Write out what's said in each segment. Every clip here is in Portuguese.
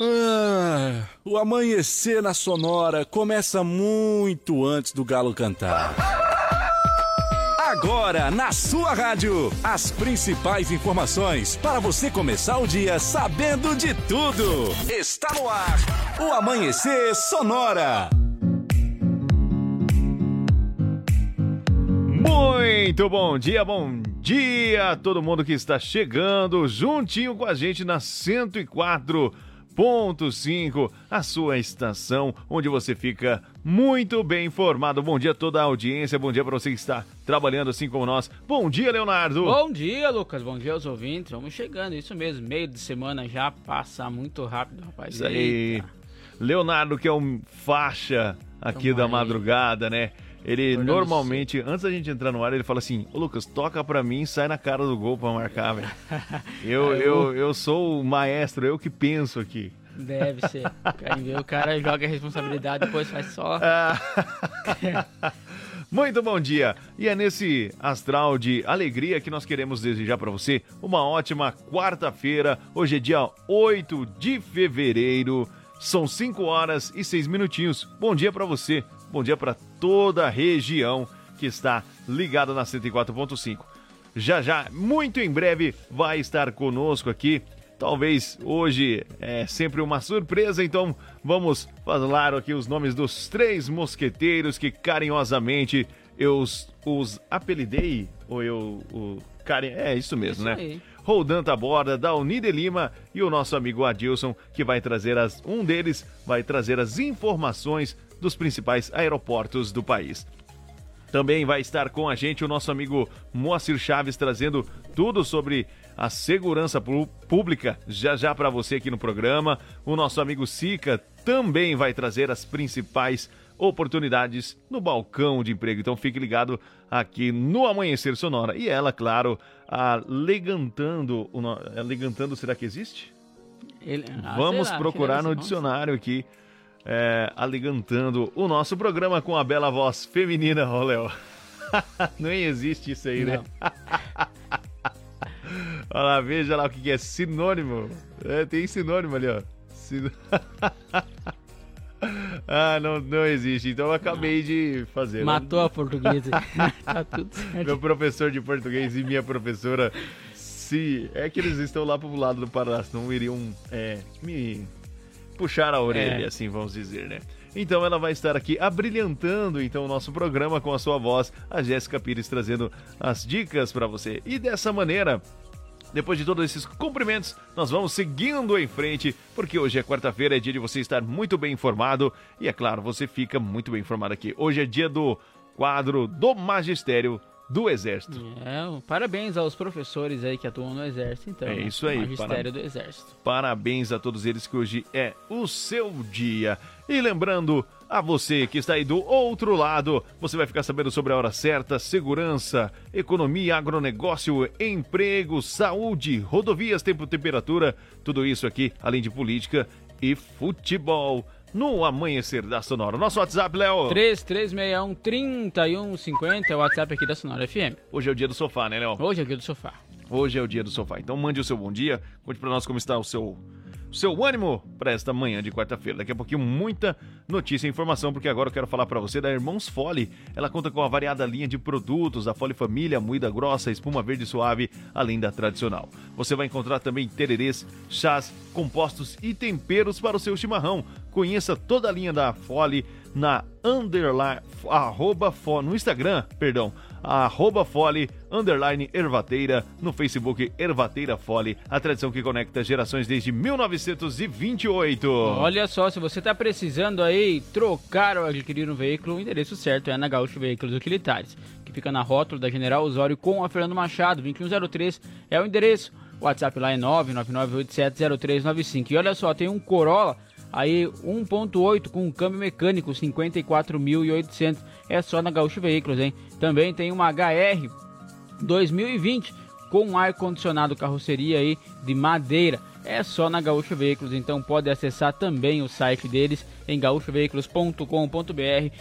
Ah, o amanhecer na Sonora começa muito antes do galo cantar. Agora, na sua rádio, as principais informações para você começar o dia sabendo de tudo. Está no ar, o Amanhecer Sonora. Muito bom dia, bom dia a todo mundo que está chegando juntinho com a gente na 104 Ponto 5, a sua estação onde você fica muito bem informado. Bom dia a toda a audiência, bom dia para você que está trabalhando assim como nós. Bom dia, Leonardo. Bom dia, Lucas. Bom dia aos ouvintes. Vamos chegando, isso mesmo. Meio de semana já passa muito rápido, rapaz. Isso aí. Eita. Leonardo, que é um faixa aqui Toma da aí. madrugada, né? Ele normalmente, antes da gente entrar no ar, ele fala assim: Ô Lucas, toca pra mim e sai na cara do gol pra marcar, velho. eu, eu, eu sou o maestro, eu que penso aqui. Deve ser. o cara joga a responsabilidade depois faz só. Muito bom dia! E é nesse astral de alegria que nós queremos desejar para você uma ótima quarta-feira. Hoje é dia 8 de fevereiro, são 5 horas e 6 minutinhos. Bom dia para você, bom dia para toda a região que está ligada na 104.5. Já já, muito em breve, vai estar conosco aqui Talvez hoje é sempre uma surpresa, então vamos falar aqui os nomes dos três mosqueteiros que carinhosamente eu os, os apelidei, ou eu o, é isso mesmo, isso né? Aí. Roldan Taborda, da Unide Lima e o nosso amigo Adilson, que vai trazer as. Um deles vai trazer as informações dos principais aeroportos do país. Também vai estar com a gente o nosso amigo Moacir Chaves trazendo tudo sobre a segurança pública já já para você aqui no programa. O nosso amigo Sica também vai trazer as principais oportunidades no balcão de emprego. Então fique ligado aqui no Amanhecer Sonora. E ela, claro, alegantando, alegantando será que existe? Ele, ah, Vamos procurar no dicionário aqui é, aligantando o nosso programa com a bela voz feminina, ô Léo. Nem existe isso aí, né? Olha lá, veja lá o que é sinônimo. É, tem sinônimo ali, ó. Sin... ah, não, não existe. Então eu acabei não. de fazer. Né? Matou a portuguesa. tá tudo certo. Meu professor de português e minha professora, se é que eles estão lá pro lado do Paraná, não iriam é, me puxar a orelha, é. assim vamos dizer, né? Então ela vai estar aqui abrilhantando então o nosso programa com a sua voz, a Jéssica Pires trazendo as dicas para você. E dessa maneira, depois de todos esses cumprimentos, nós vamos seguindo em frente, porque hoje é quarta-feira, é dia de você estar muito bem informado e é claro, você fica muito bem informado aqui. Hoje é dia do quadro do magistério do Exército. É, parabéns aos professores aí que atuam no Exército, então. É né? isso aí. Magistério para... do Exército. Parabéns a todos eles que hoje é o seu dia. E lembrando a você que está aí do outro lado, você vai ficar sabendo sobre a hora certa, segurança, economia, agronegócio, emprego, saúde, rodovias, tempo, temperatura, tudo isso aqui, além de política e futebol no Amanhecer da Sonora. Nosso WhatsApp, Léo? 3361-3150 é o WhatsApp aqui da Sonora FM. Hoje é o dia do sofá, né, Léo? Hoje é o dia do sofá. Hoje é o dia do sofá. Então mande o seu bom dia, conte para nós como está o seu seu ânimo para esta manhã de quarta-feira. Daqui a pouquinho muita notícia e informação, porque agora eu quero falar para você da Irmãos Fole. Ela conta com uma variada linha de produtos, a Fole Família, moída grossa, espuma verde suave, além da tradicional. Você vai encontrar também tererês, chás, compostos e temperos para o seu chimarrão. Conheça toda a linha da Fole na underline, arroba, no Instagram, perdão, arroba Fole, underline Ervateira, no Facebook Ervateira Fole, a tradição que conecta gerações desde 1928. Olha só, se você está precisando aí trocar ou adquirir um veículo, o endereço certo é na Gaúcho Veículos Utilitários, que fica na rótula da General Osório com a Fernando Machado, 2103 é o endereço. O WhatsApp lá é 999870395. E olha só, tem um Corolla Aí 1.8 com câmbio mecânico, 54.800. É só na Gaúcho Veículos, hein? Também tem uma HR 2020 com ar condicionado carroceria aí de madeira. É só na Gaúcho Veículos, então pode acessar também o site deles em gaúchoveículos.com.br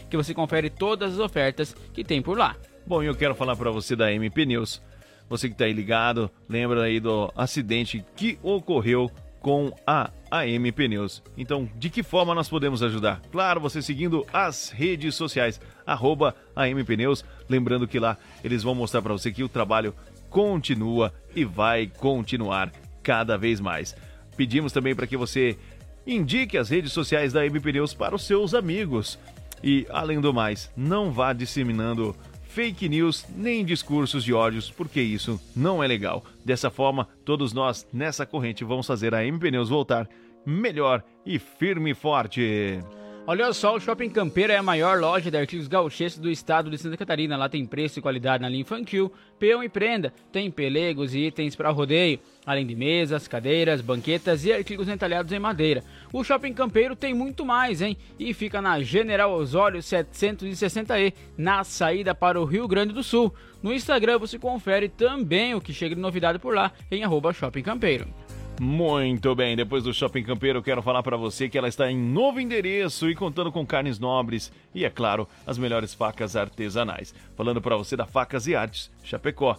que você confere todas as ofertas que tem por lá. Bom, eu quero falar para você da MP News. Você que está aí ligado, lembra aí do acidente que ocorreu com a AM Pneus. Então, de que forma nós podemos ajudar? Claro, você seguindo as redes sociais, arroba AM Pneus. Lembrando que lá eles vão mostrar para você que o trabalho continua e vai continuar cada vez mais. Pedimos também para que você indique as redes sociais da AM Pneus para os seus amigos. E, além do mais, não vá disseminando fake news nem discursos de ódios, porque isso não é legal. Dessa forma, todos nós nessa corrente vamos fazer a M Pneus voltar melhor e firme e forte. Olha só, o Shopping Campeiro é a maior loja de artigos gauchescos do estado de Santa Catarina. Lá tem preço e qualidade na linha infantil, peão e prenda. Tem pelegos e itens para rodeio, além de mesas, cadeiras, banquetas e artigos entalhados em madeira. O Shopping Campeiro tem muito mais, hein? E fica na General Osório 760E, na saída para o Rio Grande do Sul. No Instagram você confere também o que chega de novidade por lá em arroba Shopping Campeiro. Muito bem, depois do Shopping Campeiro, quero falar para você que ela está em novo endereço e contando com carnes nobres e, é claro, as melhores facas artesanais. Falando para você da Facas e Artes Chapecó.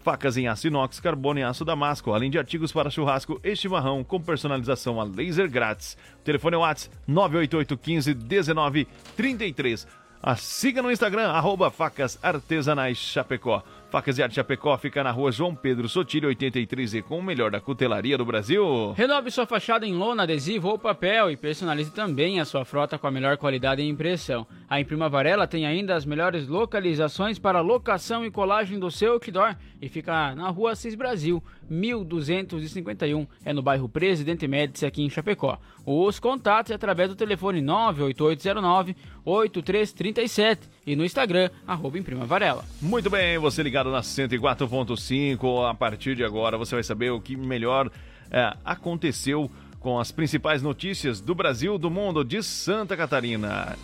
Facas em aço inox, carbono e aço damasco, além de artigos para churrasco e chimarrão com personalização a laser grátis. O telefone é o WhatsApp 988 15 19 33. A siga no Instagram, arroba Facas Artesanais Chapecó. Facas e Arte Chapecó fica na rua João Pedro Sotilho, 83E, com o melhor da cutelaria do Brasil. Renove sua fachada em lona, adesivo ou papel e personalize também a sua frota com a melhor qualidade e impressão. A Imprima Varela tem ainda as melhores localizações para locação e colagem do seu outdoor e fica na rua Cis Brasil, 1251, é no bairro Presidente Médici, aqui em Chapecó. Os contatos é através do telefone 98809 8337 e no Instagram, arroba Imprima Varela. Muito bem, você ligado na 104.5. A partir de agora você vai saber o que melhor é, aconteceu com as principais notícias do Brasil, do mundo, de Santa Catarina.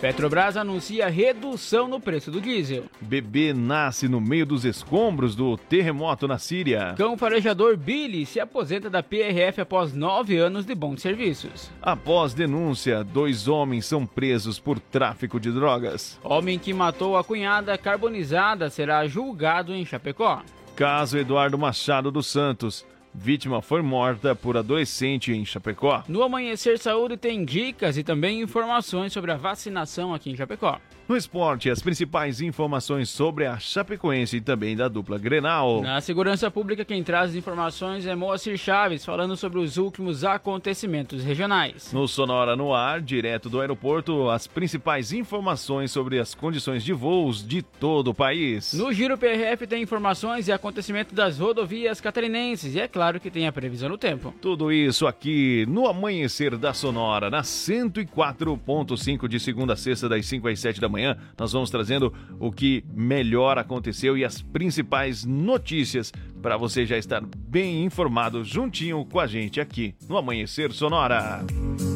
Petrobras anuncia redução no preço do diesel. Bebê nasce no meio dos escombros do terremoto na Síria. Cão farejador Billy se aposenta da PRF após nove anos de bons serviços. Após denúncia, dois homens são presos por tráfico de drogas. Homem que matou a cunhada carbonizada será julgado em Chapecó. Caso Eduardo Machado dos Santos. Vítima foi morta por adolescente em Chapecó. No Amanhecer Saúde tem dicas e também informações sobre a vacinação aqui em Chapecó. No esporte, as principais informações sobre a Chapecoense e também da dupla Grenal. Na segurança pública, quem traz as informações é Moacir Chaves, falando sobre os últimos acontecimentos regionais. No Sonora no Ar, direto do aeroporto, as principais informações sobre as condições de voos de todo o país. No Giro PRF tem informações e acontecimentos das rodovias catarinenses e é claro que tem a previsão do tempo. Tudo isso aqui no Amanhecer da Sonora, na 104.5 de segunda a sexta, das 5 às 7 da manhã nós vamos trazendo o que melhor aconteceu e as principais notícias para você já estar bem informado juntinho com a gente aqui no Amanhecer Sonora. No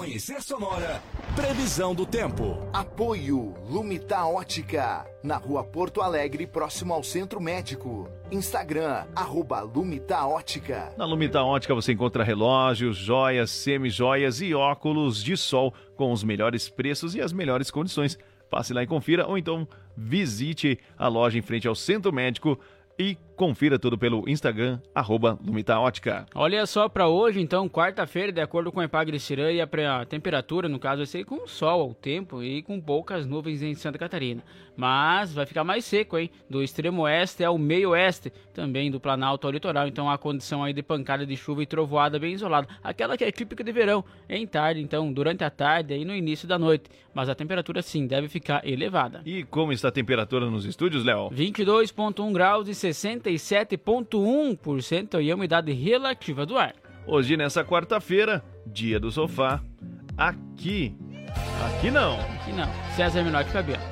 Amanhecer Sonora, previsão do tempo. Apoio Lumita Ótica, na rua Porto Alegre, próximo ao Centro Médico. Instagram, arroba Lumita Ótica. Na Lumita Ótica você encontra relógios, joias, semi-joias e óculos de sol com os melhores preços e as melhores condições. Passe lá e confira, ou então visite a loja em frente ao Centro Médico e confira tudo pelo Instagram, arroba Lumita Ótica. Olha só para hoje, então, quarta-feira, de acordo com a Epagre Cirã e a, temperatura, no caso, vai ser com sol ao tempo e com poucas nuvens em Santa Catarina. Mas vai ficar mais seco, hein? Do extremo oeste ao meio oeste, também do Planalto ao litoral. Então, a condição aí de pancada de chuva e trovoada bem isolada. Aquela que é típica de verão, em tarde, então, durante a tarde e no início da noite. Mas a temperatura, sim, deve ficar elevada. E como está a temperatura nos estúdios, Léo? 22,1 graus e 67,1% e a umidade relativa do ar. Hoje, nessa quarta-feira, dia do sofá, aqui. Aqui não. Aqui não. César Menor que Fabiano.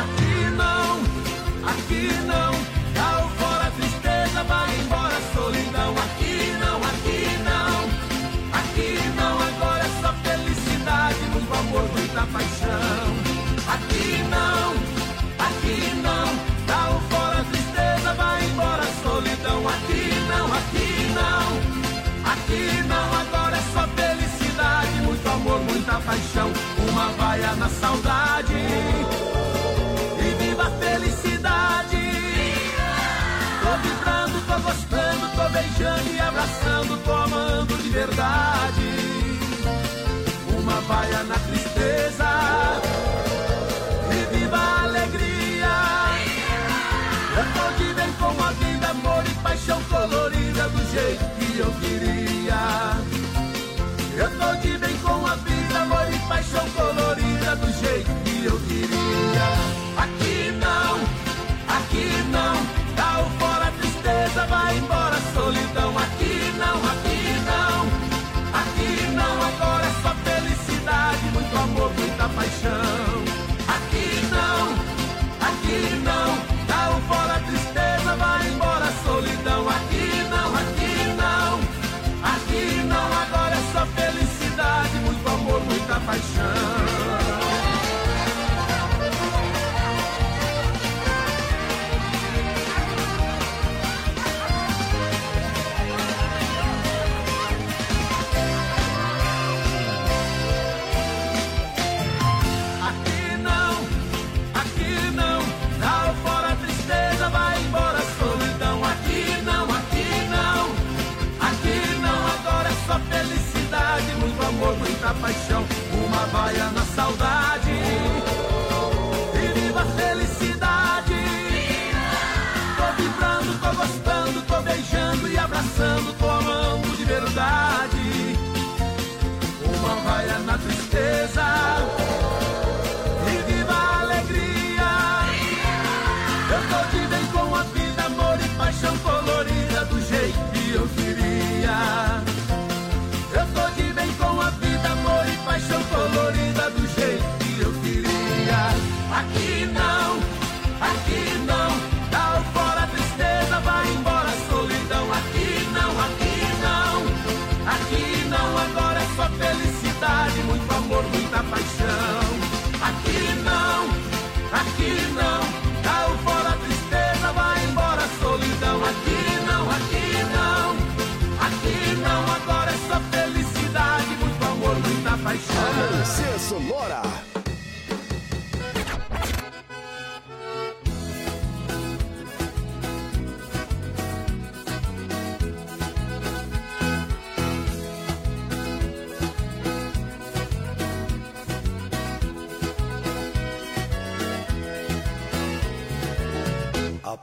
Aqui não, aqui não. Caiu fora a tristeza, vai embora a solidão. Aqui não, aqui não, aqui não. Agora é só felicidade, muito amor, muita paixão. Aqui não, aqui não, dá o fora a tristeza, vai embora a solidão. Aqui não, aqui não, aqui não, agora é só felicidade, muito amor, muita paixão, uma vaia na saudade. E viva a felicidade! Tô vibrando, tô gostando, tô beijando e abraçando, tô amando de verdade. Uma vaia na tristeza. paixão colorida do jeito que eu queria. Eu tô de bem com a vida, amor e paixão colorida do jeito up my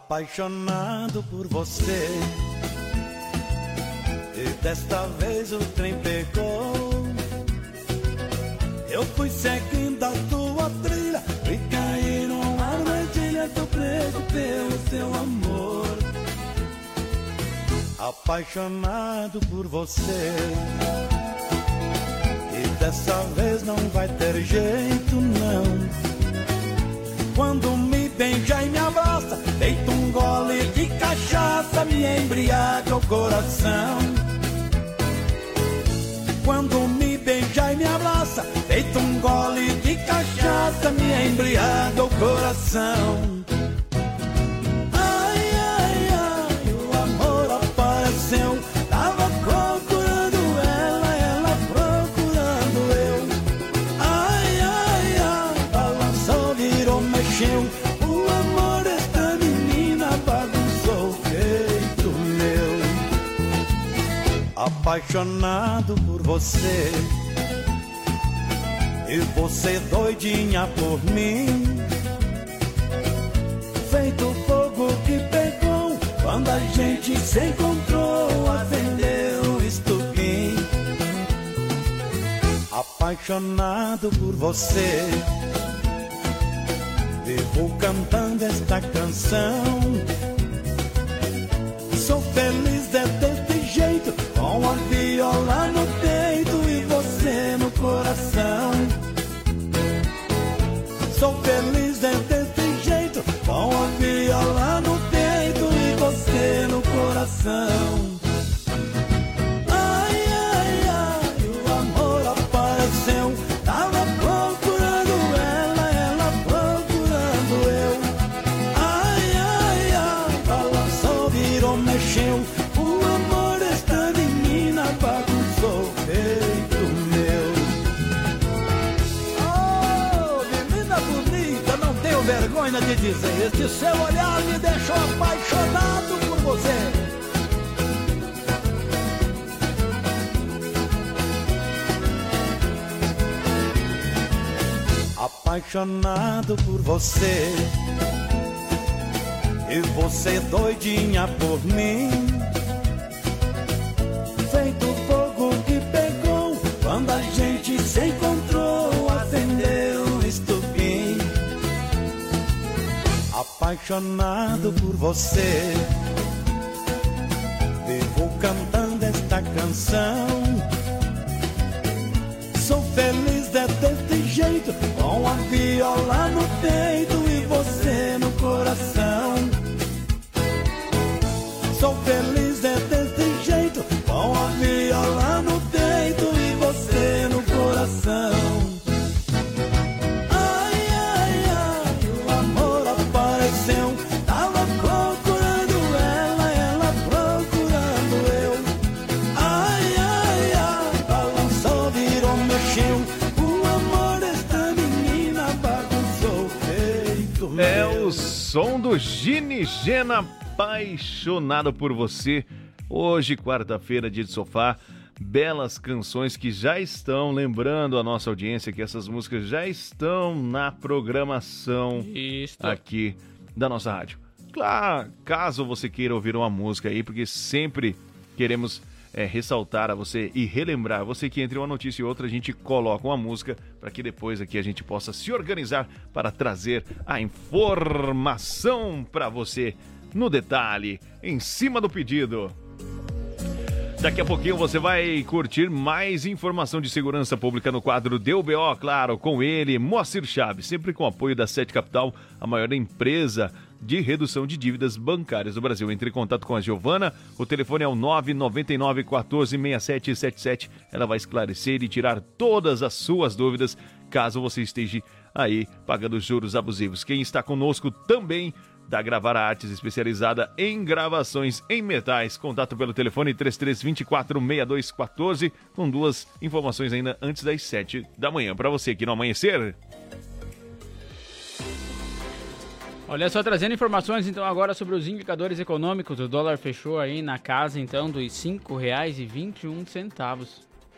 apaixonado por você. E desta vez o trem pegou. Eu fui seguindo a tua trilha e caí numa armadilha. Tô preso pelo seu amor. Apaixonado por você. E dessa vez não vai ter jeito, não. Quando me beija e me abraça. Deito um gole de cachaça, me embriaga o coração. Quando me beija e me abraça, deito um gole de cachaça, me embriaga o coração. apaixonado por você. E você doidinha por mim. Feito fogo que pegou Quando a gente se encontrou Acendeu estupim Apaixonado por você. Vivo cantando esta canção. Sou feliz de ter jeito, com a viola no dizer. Este seu olhar me deixou apaixonado por você. apaixonado por você E você doidinha por mim Apaixonado por você. Vivo cantando esta canção. Sou feliz é desse jeito, com a viola no peito e você no coração. Som do Gini Gena apaixonado por você. Hoje, quarta-feira, dia de sofá. Belas canções que já estão lembrando a nossa audiência que essas músicas já estão na programação Isso. aqui da nossa rádio. Claro, caso você queira ouvir uma música aí, porque sempre queremos é, ressaltar a você e relembrar você que entre uma notícia e outra a gente coloca uma música para que depois aqui a gente possa se organizar para trazer a informação para você no detalhe, em cima do pedido. Daqui a pouquinho você vai curtir mais informação de segurança pública no quadro DBO, claro, com ele, Moacir Chaves, sempre com apoio da Sete Capital, a maior empresa de redução de dívidas bancárias do Brasil. Entre em contato com a Giovana, o telefone é o 999 14 6777. Ela vai esclarecer e tirar todas as suas dúvidas, caso você esteja aí pagando juros abusivos. Quem está conosco também da Gravar Artes, especializada em gravações em metais. Contato pelo telefone 33246214, com duas informações ainda antes das 7 da manhã. Para você aqui no Amanhecer. Olha só, trazendo informações então agora sobre os indicadores econômicos. O dólar fechou aí na casa então dos R$ 5,21.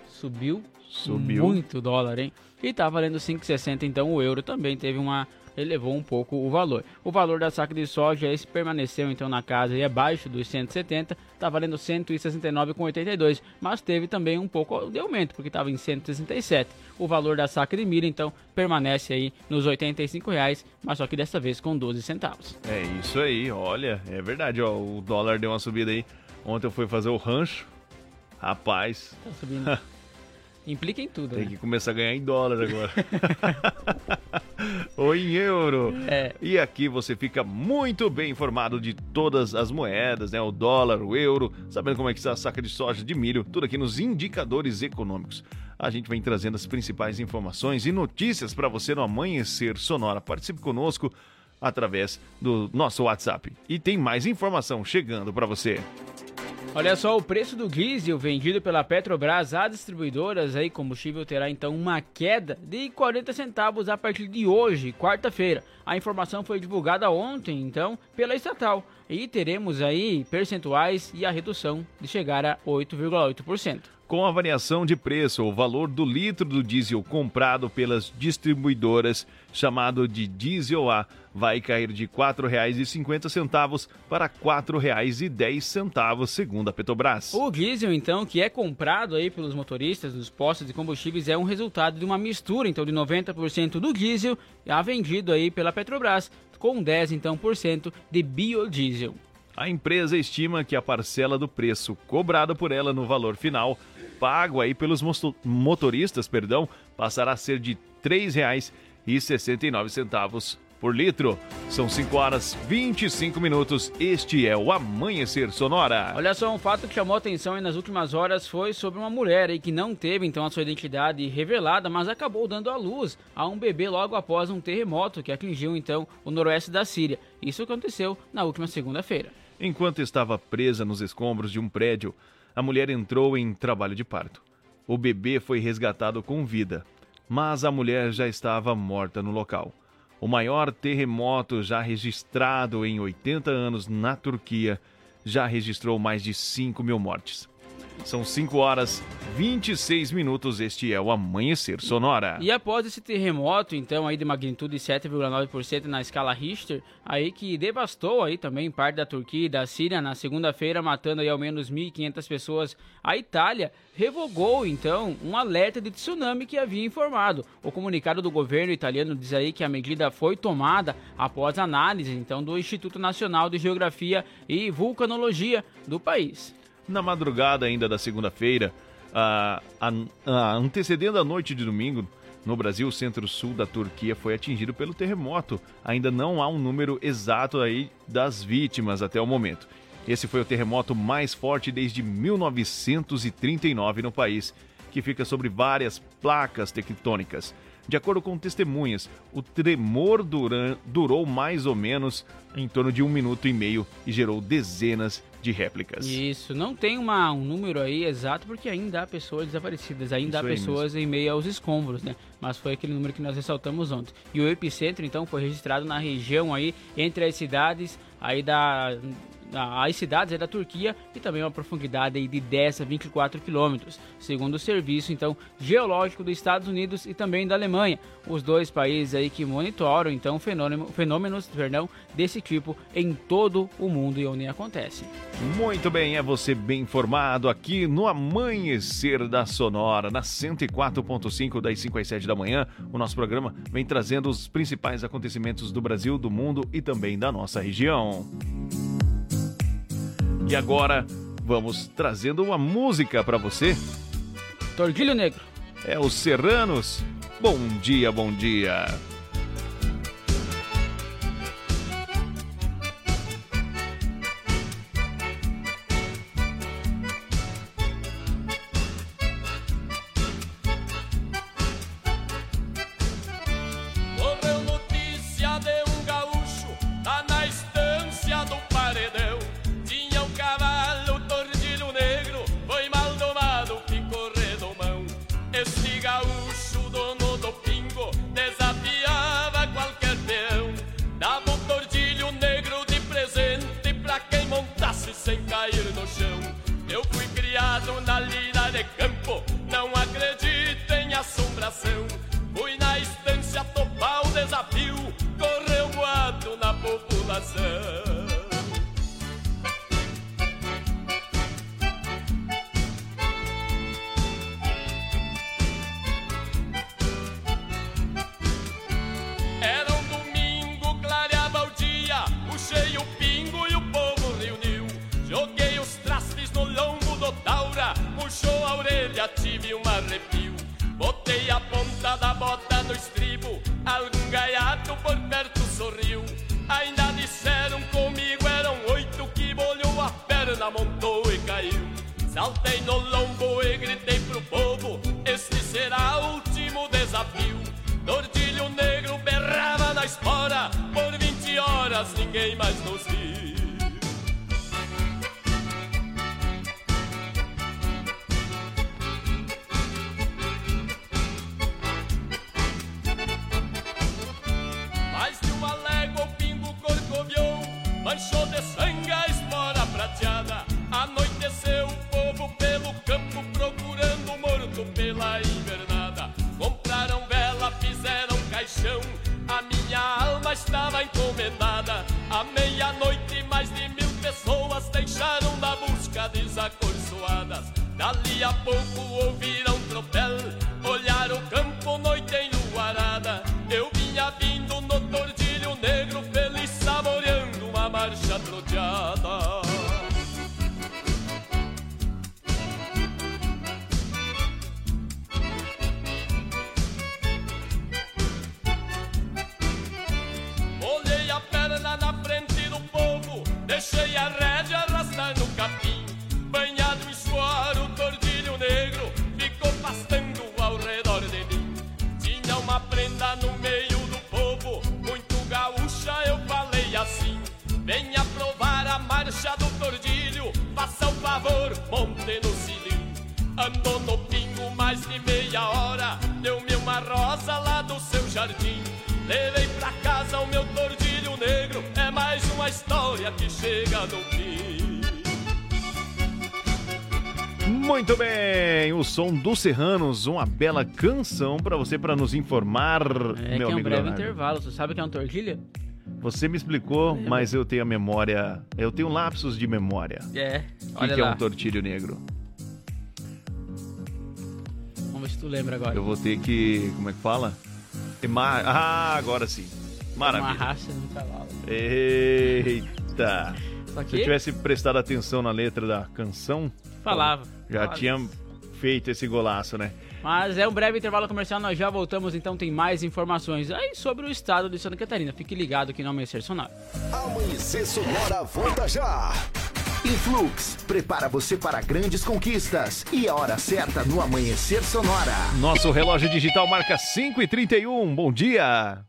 Subiu, Subiu. muito o dólar, hein? E tá valendo 5,60 então o euro também teve uma elevou um pouco o valor. O valor da saca de soja esse permaneceu então na casa e abaixo dos 170, tá valendo 169,82, mas teve também um pouco de aumento, porque estava em 167. O valor da saca de milho então permanece aí nos 85 reais, mas só que dessa vez com 12 centavos. É isso aí, olha, é verdade, ó, o dólar deu uma subida aí. Ontem eu fui fazer o rancho. Rapaz, Tá subindo. Implica em tudo, tem né? que começar a ganhar em dólar agora. Ou em euro. É. E aqui você fica muito bem informado de todas as moedas, né? O dólar, o euro, sabendo como é que está a saca de soja, de milho, tudo aqui nos indicadores econômicos. A gente vem trazendo as principais informações e notícias para você no Amanhecer Sonora. Participe conosco através do nosso WhatsApp. E tem mais informação chegando para você. Olha só, o preço do diesel vendido pela Petrobras a distribuidoras aí, combustível terá então uma queda de 40 centavos a partir de hoje, quarta-feira. A informação foi divulgada ontem, então, pela estatal. E teremos aí percentuais e a redução de chegar a 8,8%. Com a variação de preço, o valor do litro do diesel comprado pelas distribuidoras, chamado de diesel A, vai cair de R$ 4,50 para R$ 4,10, segundo a Petrobras. O diesel, então, que é comprado aí pelos motoristas dos postos de combustíveis, é um resultado de uma mistura, então, de 90% do diesel a vendido aí pela Petrobras, com 10, então, por cento de biodiesel. A empresa estima que a parcela do preço cobrado por ela no valor final, pago aí pelos motoristas, perdão, passará a ser de R$ 3,69 por litro. São 5 horas 25 minutos. Este é o Amanhecer Sonora. Olha só, um fato que chamou atenção aí nas últimas horas foi sobre uma mulher aí que não teve então a sua identidade revelada, mas acabou dando à luz a um bebê logo após um terremoto que atingiu então o noroeste da Síria. Isso aconteceu na última segunda-feira. Enquanto estava presa nos escombros de um prédio, a mulher entrou em trabalho de parto. O bebê foi resgatado com vida, mas a mulher já estava morta no local. O maior terremoto já registrado em 80 anos na Turquia já registrou mais de 5 mil mortes. São 5 horas 26 minutos. Este é o Amanhecer Sonora. E após esse terremoto, então, aí de magnitude 7,9% na escala Richter, aí que devastou aí também parte da Turquia e da Síria na segunda-feira, matando aí ao menos 1.500 pessoas, a Itália revogou então um alerta de tsunami que havia informado. O comunicado do governo italiano diz aí que a medida foi tomada após análise então do Instituto Nacional de Geografia e Vulcanologia do país. Na madrugada ainda da segunda-feira, ah, a- a- antecedendo a noite de domingo, no Brasil, o centro-sul da Turquia foi atingido pelo terremoto. Ainda não há um número exato aí das vítimas até o momento. Esse foi o terremoto mais forte desde 1939 no país, que fica sobre várias placas tectônicas. De acordo com testemunhas, o tremor durou mais ou menos em torno de um minuto e meio e gerou dezenas de réplicas. Isso, não tem uma, um número aí exato porque ainda há pessoas desaparecidas, ainda Isso há pessoas em meio aos escombros, né? Mas foi aquele número que nós ressaltamos ontem. E o epicentro então foi registrado na região aí entre as cidades aí da- as cidades aí da Turquia e também uma profundidade de 10 a 24 quilômetros, segundo o serviço então geológico dos Estados Unidos e também da Alemanha, os dois países aí que monitoram então fenômeno, fenômenos perdão, desse tipo em todo o mundo e onde acontece. Muito bem, é você bem informado aqui no Amanhecer da Sonora, na 104.5 das 5 às 7 da manhã. O nosso programa vem trazendo os principais acontecimentos do Brasil, do mundo e também da nossa região. E agora vamos trazendo uma música para você. Tordilho Negro. É os Serranos. Bom dia, bom dia. Monte no cilindro. Andou no pingo mais de meia hora, deu-me uma rosa lá do seu jardim. Levei pra casa o meu tordilho negro, é mais uma história que chega no fim. Muito bem, o som dos Serranos, uma bela canção para você para nos informar, É meu que é um amigo breve Leonardo. intervalo. Você sabe que é uma tortilha? Você me explicou, mas eu tenho a memória, eu tenho lapsos de memória. É. O que, Olha que é um tortilho negro? Vamos ver se tu lembra agora. Eu vou ter que, como é que fala? Ema- Ah, agora sim. Uma Maravilha. raça no cavalo. Eita. Se eu tivesse prestado atenção na letra da canção, falava. já Falava. tinha feito esse golaço, né? Mas é um breve intervalo comercial, nós já voltamos, então tem mais informações aí sobre o estado de Santa Catarina. Fique ligado aqui no Amanhecer Sonora. Amanhecer Sonora volta já. Influx, prepara você para grandes conquistas. E a hora certa no Amanhecer Sonora. Nosso relógio digital marca 5 e 31 Bom dia!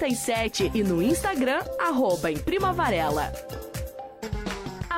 988098337 e no Instagram, arroba em Prima Varela.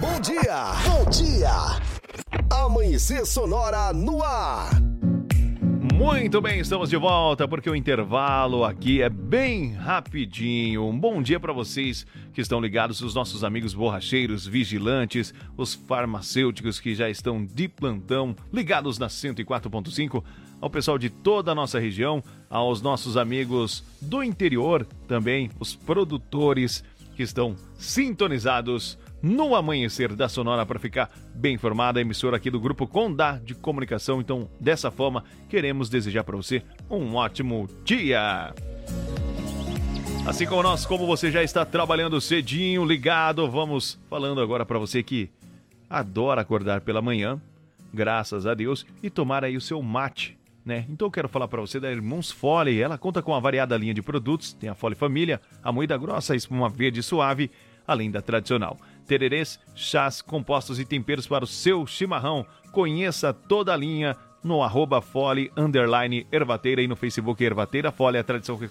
Bom dia, bom dia. Amanhecer Sonora no ar. Muito bem, estamos de volta porque o intervalo aqui é bem rapidinho. Um bom dia para vocês que estão ligados, os nossos amigos borracheiros, vigilantes, os farmacêuticos que já estão de plantão, ligados na 104.5, ao pessoal de toda a nossa região, aos nossos amigos do interior também, os produtores que estão sintonizados no amanhecer da Sonora para ficar bem informada, a emissora aqui do grupo Condá de Comunicação. Então, dessa forma, queremos desejar para você um ótimo dia. Assim como nós, como você já está trabalhando cedinho, ligado, vamos falando agora para você que adora acordar pela manhã, graças a Deus, e tomar aí o seu mate, né? Então eu quero falar para você da Irmãos Fole. Ela conta com uma variada linha de produtos, tem a Fole Família, a moída grossa, a espuma verde suave, além da tradicional. Tererês, chás, compostos e temperos para o seu chimarrão. Conheça toda a linha no arroba Fole, underline, Ervateira e no Facebook Ervateira Fole, a tradição que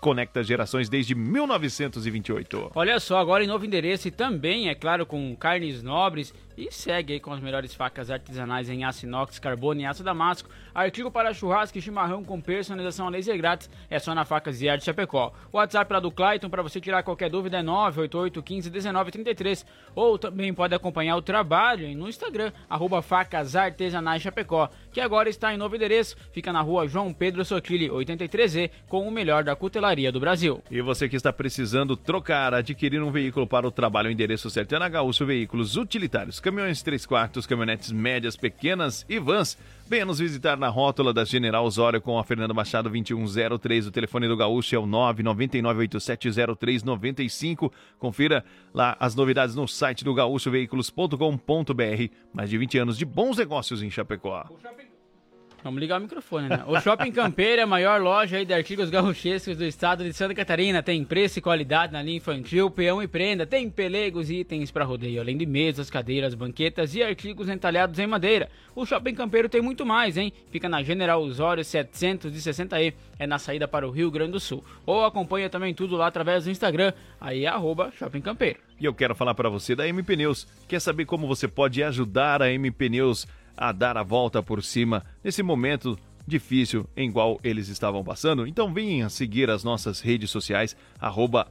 conecta gerações desde 1928. Olha só, agora em novo endereço e também, é claro, com carnes nobres e segue aí com as melhores facas artesanais em aço inox, carbono e aço damasco. Artigo para churrasco e chimarrão com personalização a laser grátis é só na Facas e Arte Chapecó. O WhatsApp lá do Clayton para você tirar qualquer dúvida é 988 15 19 33. Ou também pode acompanhar o trabalho no Instagram, arroba Facas Artesanais Chapecó, que agora está em novo endereço. Fica na rua João Pedro Sotile, 83E, com o melhor da cutelaria do Brasil. E você que está precisando trocar, adquirir um veículo para o trabalho, o endereço certo é na Gaúcho Veículos Utilitários caminhões 3 quartos, caminhonetes médias, pequenas e vans. Venha nos visitar na rótula da General Osório com a Fernanda Machado 2103. O telefone do Gaúcho é o 999870395. Confira lá as novidades no site do gaúchoveículos.com.br. Mais de 20 anos de bons negócios em Chapecó. Vamos ligar o microfone, né? O Shopping Campeiro é a maior loja de artigos gauchescos do estado de Santa Catarina. Tem preço e qualidade na linha infantil, peão e prenda. Tem pelegos e itens para rodeio, além de mesas, cadeiras, banquetas e artigos entalhados em madeira. O Shopping Campeiro tem muito mais, hein? Fica na General Osório 760E, é na saída para o Rio Grande do Sul. Ou acompanha também tudo lá através do Instagram, aí é Shopping Campeiro. E eu quero falar para você da M Pneus. Quer saber como você pode ajudar a M Pneus a dar a volta por cima nesse momento difícil em qual eles estavam passando. Então venha seguir as nossas redes sociais,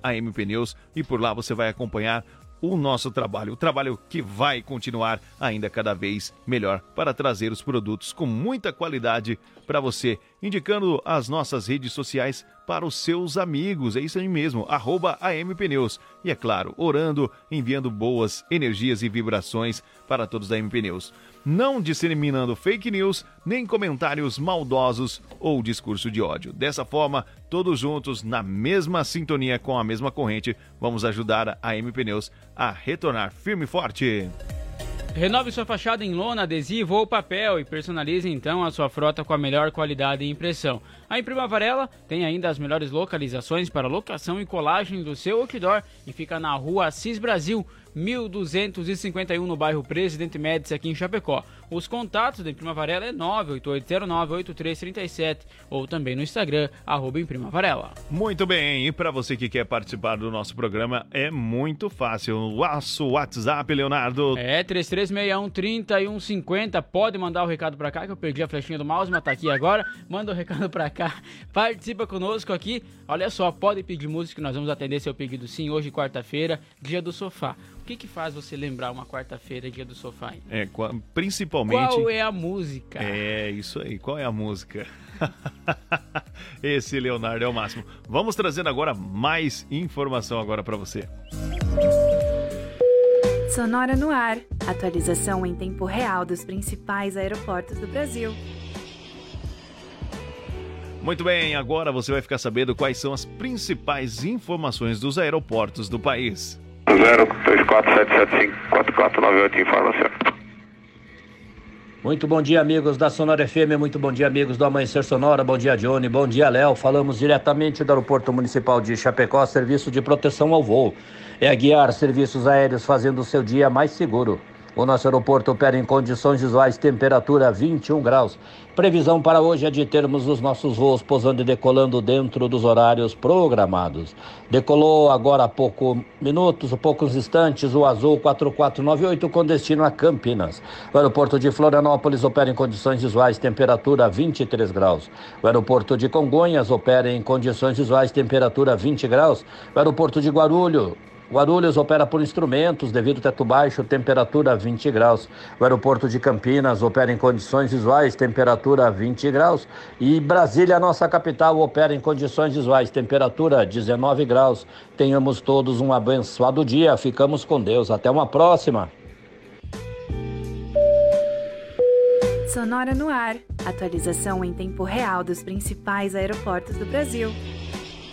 AMPneus, e por lá você vai acompanhar o nosso trabalho, o trabalho que vai continuar ainda cada vez melhor para trazer os produtos com muita qualidade para você, indicando as nossas redes sociais para os seus amigos, é isso aí mesmo, arroba AMPneus. E é claro, orando, enviando boas energias e vibrações para todos da AMPneus não disseminando fake news, nem comentários maldosos ou discurso de ódio. Dessa forma, todos juntos, na mesma sintonia com a mesma corrente, vamos ajudar a M Pneus a retornar firme e forte. Renove sua fachada em lona, adesivo ou papel e personalize então a sua frota com a melhor qualidade e impressão. A Imprima Varela tem ainda as melhores localizações para locação e colagem do seu outdoor e fica na rua Assis Brasil, 1251 no bairro Presidente Médici aqui em Chapecó. Os contatos da Imprima Varela é 988098337 ou também no Instagram, arroba Imprima Varela. Muito bem, e para você que quer participar do nosso programa é muito fácil. O nosso WhatsApp, Leonardo. É 3361-3150. Pode mandar o recado para cá, que eu perdi a flechinha do mouse, mas tá aqui agora. Manda o recado para cá. Participa conosco aqui. Olha só, pode pedir música que nós vamos atender seu pedido sim, hoje quarta-feira, dia do sofá que, que faz você lembrar uma quarta-feira, dia do sofá? Hein? É, principalmente. Qual é a música? É, isso aí. Qual é a música? Esse Leonardo é o máximo. Vamos trazendo agora mais informação agora para você. Sonora no ar. Atualização em tempo real dos principais aeroportos do Brasil. Muito bem, agora você vai ficar sabendo quais são as principais informações dos aeroportos do país. 034775449 informação. Muito bom dia, amigos da Sonora FM, muito bom dia, amigos do Amanhecer Sonora, bom dia, Johnny, bom dia, Léo. Falamos diretamente do Aeroporto Municipal de Chapecó, serviço de proteção ao voo. É a guiar serviços aéreos fazendo o seu dia mais seguro. O nosso aeroporto opera em condições visuais, temperatura 21 graus. Previsão para hoje é de termos os nossos voos pousando e decolando dentro dos horários programados. Decolou agora há poucos minutos, poucos instantes, o Azul 4498 com destino a Campinas. O aeroporto de Florianópolis opera em condições visuais, temperatura 23 graus. O aeroporto de Congonhas opera em condições visuais, temperatura 20 graus. O aeroporto de Guarulhos Guarulhos opera por instrumentos devido ao teto baixo, temperatura 20 graus. O aeroporto de Campinas opera em condições visuais, temperatura 20 graus. E Brasília, nossa capital, opera em condições visuais, temperatura 19 graus. Tenhamos todos um abençoado dia. Ficamos com Deus. Até uma próxima. Sonora no ar. Atualização em tempo real dos principais aeroportos do Brasil.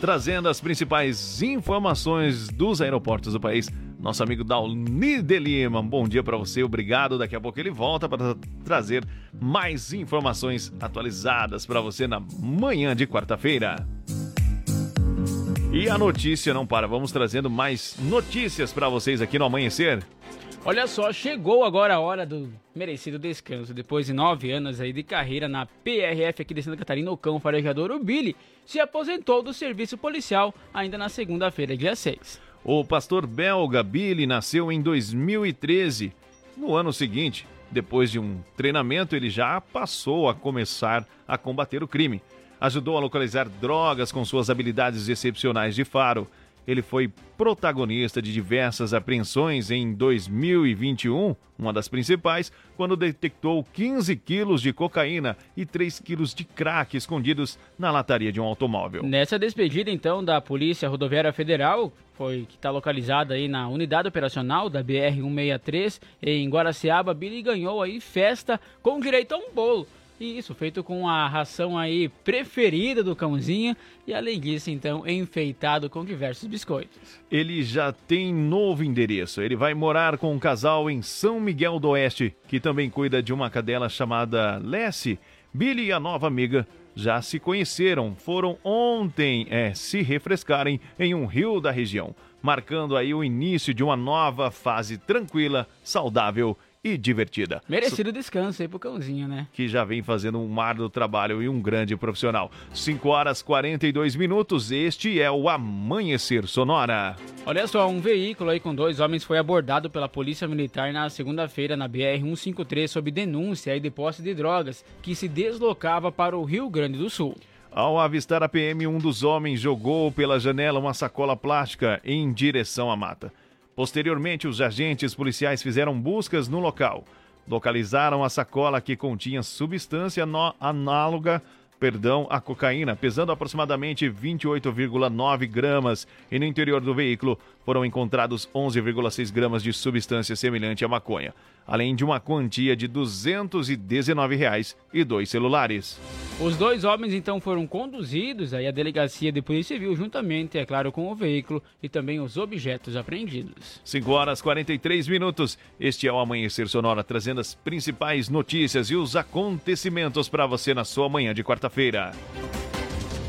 Trazendo as principais informações dos aeroportos do país, nosso amigo Dalni de Lima. Bom dia para você, obrigado. Daqui a pouco ele volta para trazer mais informações atualizadas para você na manhã de quarta-feira. E a notícia não para, vamos trazendo mais notícias para vocês aqui no amanhecer. Olha só, chegou agora a hora do merecido descanso. Depois de nove anos aí de carreira na PRF aqui de Santa Catarina, o cão farejador, o Billy, se aposentou do serviço policial ainda na segunda-feira, dia 6. O pastor belga Billy nasceu em 2013. No ano seguinte, depois de um treinamento, ele já passou a começar a combater o crime. Ajudou a localizar drogas com suas habilidades excepcionais de faro ele foi protagonista de diversas apreensões em 2021, uma das principais, quando detectou 15 quilos de cocaína e 3 quilos de crack escondidos na lataria de um automóvel. Nessa despedida, então, da Polícia Rodoviária Federal, foi que está localizada aí na unidade operacional da BR-163 em Guaraciaba, Billy ganhou aí festa com direito a um bolo. Isso, feito com a ração aí preferida do cãozinho e além disso, então, enfeitado com diversos biscoitos. Ele já tem novo endereço. Ele vai morar com um casal em São Miguel do Oeste, que também cuida de uma cadela chamada Lessie. Billy e a nova amiga já se conheceram, foram ontem é, se refrescarem em um rio da região, marcando aí o início de uma nova fase tranquila, saudável e divertida. Merecido descanso aí pro cãozinho, né? Que já vem fazendo um mar do trabalho e um grande profissional. 5 horas 42 minutos, este é o Amanhecer Sonora. Olha só, um veículo aí com dois homens foi abordado pela Polícia Militar na segunda-feira na BR-153 sob denúncia aí de posse de drogas que se deslocava para o Rio Grande do Sul. Ao avistar a PM, um dos homens jogou pela janela uma sacola plástica em direção à mata. Posteriormente, os agentes policiais fizeram buscas no local. Localizaram a sacola que continha substância análoga perdão, à cocaína, pesando aproximadamente 28,9 gramas, e no interior do veículo foram encontrados 11,6 gramas de substância semelhante à maconha além de uma quantia de 219 reais e dois celulares. Os dois homens então foram conduzidos aí à delegacia de Polícia Civil juntamente, é claro, com o veículo e também os objetos apreendidos. 5 horas 43 minutos. Este é o Amanhecer Sonora trazendo as principais notícias e os acontecimentos para você na sua manhã de quarta-feira.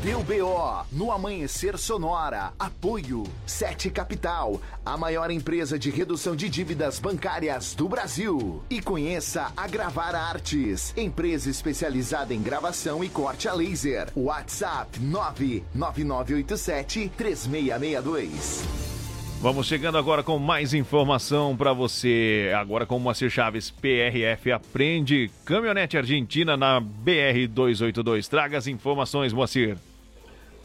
Deu BO no Amanhecer Sonora. Apoio Sete Capital, a maior empresa de redução de dívidas bancárias do Brasil. E conheça a Gravar Artes, empresa especializada em gravação e corte a laser. WhatsApp 99987 3662. Vamos chegando agora com mais informação para você. Agora com Moacir Chaves, PRF aprende caminhonete argentina na BR 282. Traga as informações, Moacir.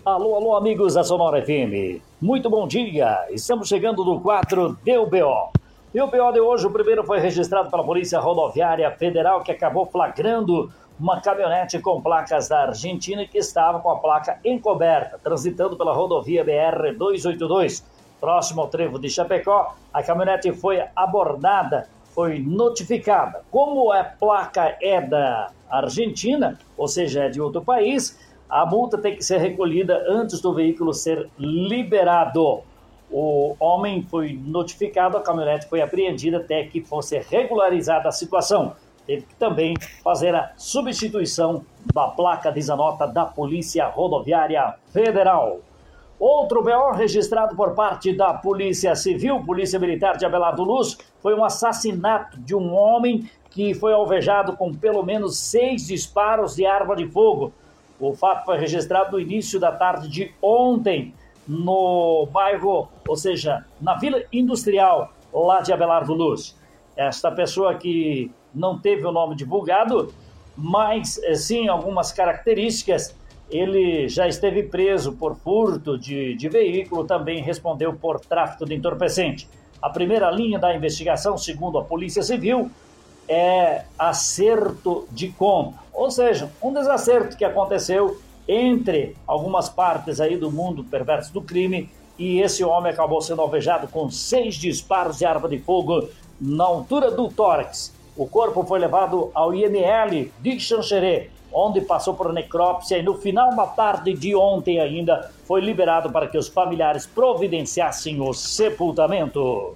Alô, alô, amigos da Sonora FM. Muito bom dia. Estamos chegando no quadro Deu BO. E o BO de hoje, o primeiro foi registrado pela Polícia Rodoviária Federal, que acabou flagrando uma caminhonete com placas da Argentina que estava com a placa encoberta, transitando pela rodovia BR-282. Próximo ao trevo de Chapecó, a caminhonete foi abordada, foi notificada. Como a placa é da Argentina, ou seja, é de outro país, a multa tem que ser recolhida antes do veículo ser liberado. O homem foi notificado, a caminhonete foi apreendida até que fosse regularizada a situação. Teve que também fazer a substituição da placa desanota da Polícia Rodoviária Federal. Outro BO registrado por parte da Polícia Civil, Polícia Militar de Abelardo Luz, foi um assassinato de um homem que foi alvejado com pelo menos seis disparos de arma de fogo o fato foi registrado no início da tarde de ontem, no bairro, ou seja, na Vila Industrial, lá de Abelardo Luz. Esta pessoa que não teve o nome divulgado, mas eh, sim algumas características, ele já esteve preso por furto de, de veículo, também respondeu por tráfico de entorpecente. A primeira linha da investigação, segundo a Polícia Civil, é acerto de conta, ou seja, um desacerto que aconteceu entre algumas partes aí do mundo perverso do crime e esse homem acabou sendo alvejado com seis disparos de arma de fogo na altura do tórax. O corpo foi levado ao IML de Xanxerê, onde passou por necrópsia e no final da tarde de ontem ainda foi liberado para que os familiares providenciassem o sepultamento.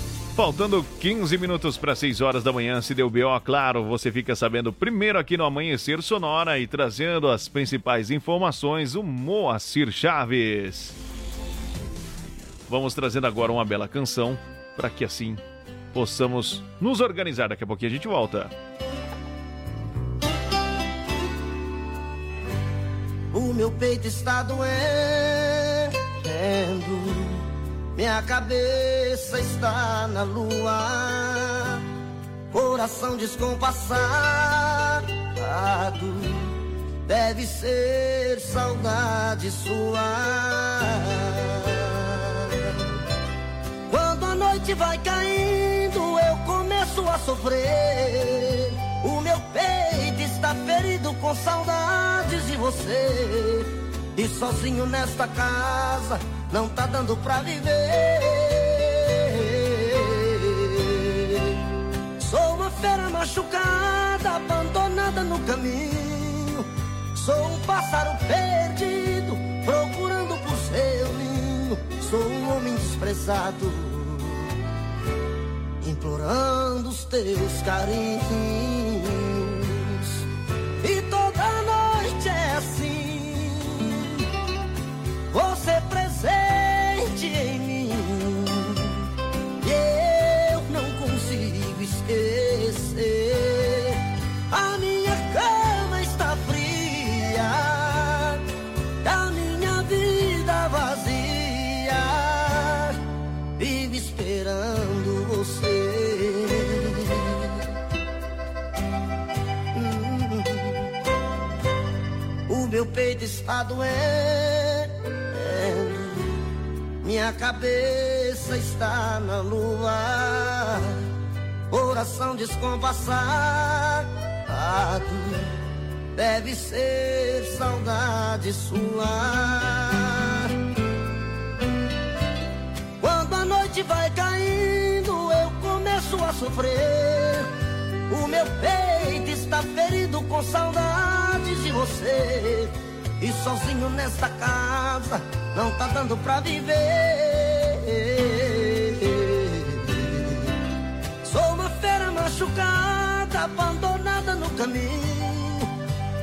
Faltando 15 minutos para 6 horas da manhã, se deu BO, claro, você fica sabendo primeiro aqui no Amanhecer Sonora e trazendo as principais informações, o Moacir Chaves. Vamos trazendo agora uma bela canção para que assim possamos nos organizar. Daqui a pouquinho a gente volta. O meu peito está doendo, minha cabeça está na lua, coração descompassado, deve ser saudade sua. Quando a noite vai caindo, eu começo a sofrer. O meu peito está ferido com saudades de você. E sozinho nesta casa, não tá dando pra viver. Sou uma fera machucada, abandonada no caminho. Sou um pássaro perdido, procurando por seu ninho. Sou um homem desprezado, implorando os teus carinhos. Você presente em mim. Eu não consigo esquecer. A minha cama está fria, a minha vida vazia. Vive esperando você. Hum. O meu peito está doendo, cabeça está na lua, coração descompassado, deve ser saudade sua. Quando a noite vai caindo, eu começo a sofrer. O meu peito está ferido com saudades de você. E sozinho nesta casa, não tá dando pra viver. Machucada, abandonada no caminho.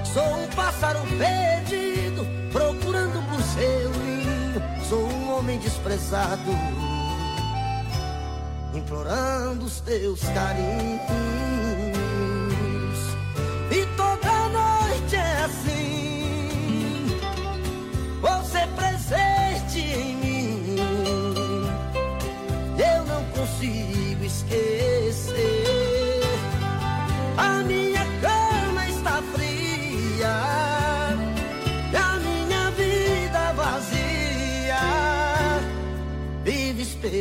Sou um pássaro perdido, procurando por seu ninho. Sou um homem desprezado, implorando os teus carinhos. E toda noite é assim, você presente em mim. Eu não consigo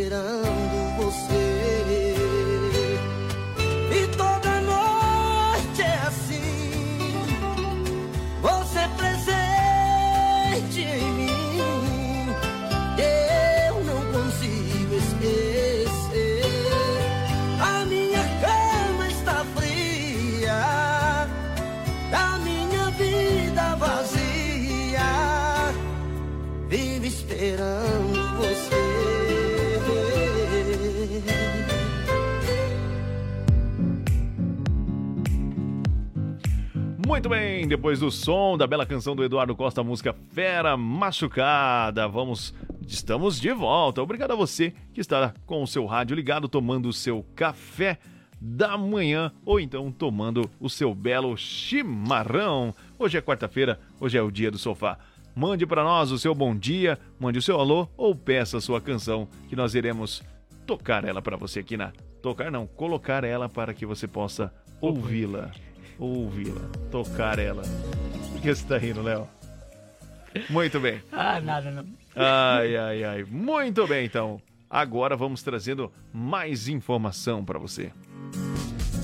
Vive esperando Muito bem, depois do som da bela canção do Eduardo Costa, a música Fera Machucada, vamos, estamos de volta. Obrigado a você que está com o seu rádio ligado, tomando o seu café da manhã ou então tomando o seu belo chimarrão. Hoje é quarta-feira, hoje é o dia do sofá. Mande para nós o seu bom dia, mande o seu alô ou peça a sua canção que nós iremos tocar ela para você aqui na tocar não, colocar ela para que você possa ouvi-la, ouvi-la, tocar ela. Por que você tá rindo, Léo? Muito bem. Ah, nada, não. Ai, ai, ai. Muito bem, então. Agora vamos trazendo mais informação para você.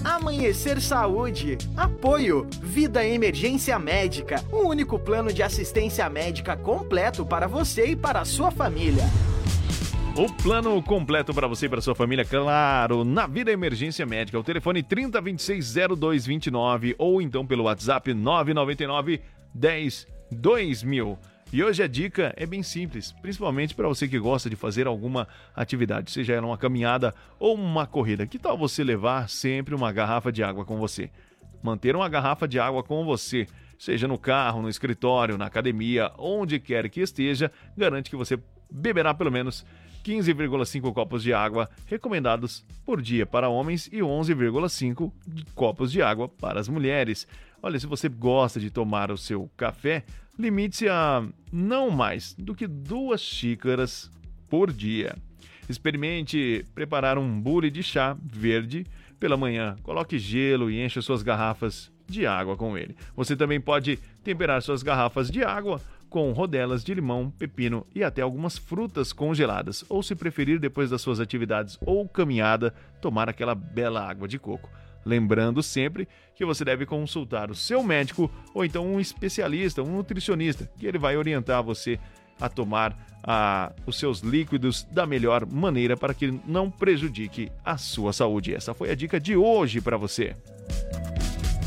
Amanhecer Saúde. Apoio. Vida Emergência Médica. O único plano de assistência médica completo para você e para a sua família. O plano completo para você e para sua família, claro, na Vida Emergência Médica. O telefone 3026-0229 ou então pelo WhatsApp 999 10 2000. E hoje a dica é bem simples, principalmente para você que gosta de fazer alguma atividade, seja ela uma caminhada ou uma corrida. Que tal você levar sempre uma garrafa de água com você? Manter uma garrafa de água com você, seja no carro, no escritório, na academia, onde quer que esteja, garante que você beberá pelo menos 15,5 copos de água recomendados por dia para homens e 11,5 copos de água para as mulheres. Olha, se você gosta de tomar o seu café, limite-se a não mais do que duas xícaras por dia. Experimente preparar um bule de chá verde pela manhã. Coloque gelo e encha suas garrafas de água com ele. Você também pode temperar suas garrafas de água com rodelas de limão, pepino e até algumas frutas congeladas, ou se preferir depois das suas atividades ou caminhada, tomar aquela bela água de coco. Lembrando sempre que você deve consultar o seu médico ou então um especialista, um nutricionista, que ele vai orientar você a tomar ah, os seus líquidos da melhor maneira para que não prejudique a sua saúde. Essa foi a dica de hoje para você.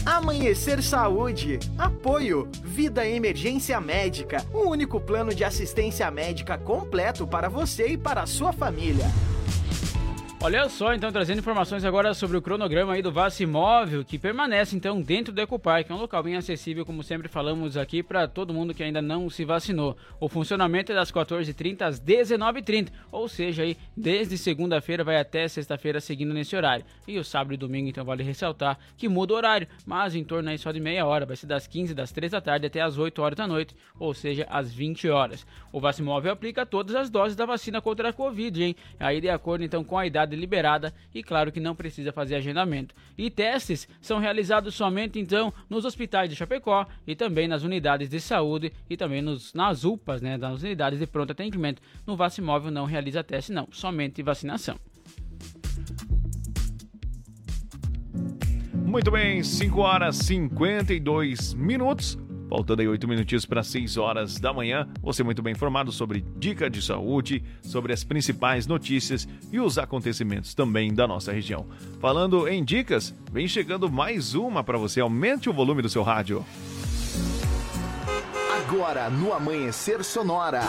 Amanhecer Saúde. Apoio. Vida Emergência Médica. O único plano de assistência médica completo para você e para a sua família. Olha só, então, trazendo informações agora sobre o cronograma aí do Vacimóvel, que permanece, então, dentro do Ecopark, é um local bem acessível, como sempre falamos aqui, para todo mundo que ainda não se vacinou. O funcionamento é das 14h30 às 19h30, ou seja, aí, desde segunda-feira vai até sexta-feira seguindo nesse horário. E o sábado e domingo, então, vale ressaltar que muda o horário, mas em torno aí só de meia hora, vai ser das 15 das 3 da tarde até as 8 horas da noite, ou seja, às 20 horas. O Vacimóvel aplica todas as doses da vacina contra a Covid, hein? Aí, de acordo, então, com a idade liberada e claro que não precisa fazer agendamento. E testes são realizados somente então nos hospitais de Chapecó e também nas unidades de saúde e também nos, nas UPAs, né, nas unidades de pronto atendimento. No Vacimóvel não realiza teste não, somente vacinação. Muito bem, 5 horas 52 minutos. Faltando aí 8 minutinhos para 6 horas da manhã, você muito bem informado sobre dica de saúde, sobre as principais notícias e os acontecimentos também da nossa região. Falando em dicas, vem chegando mais uma para você. Aumente o volume do seu rádio. Agora no Amanhecer Sonora.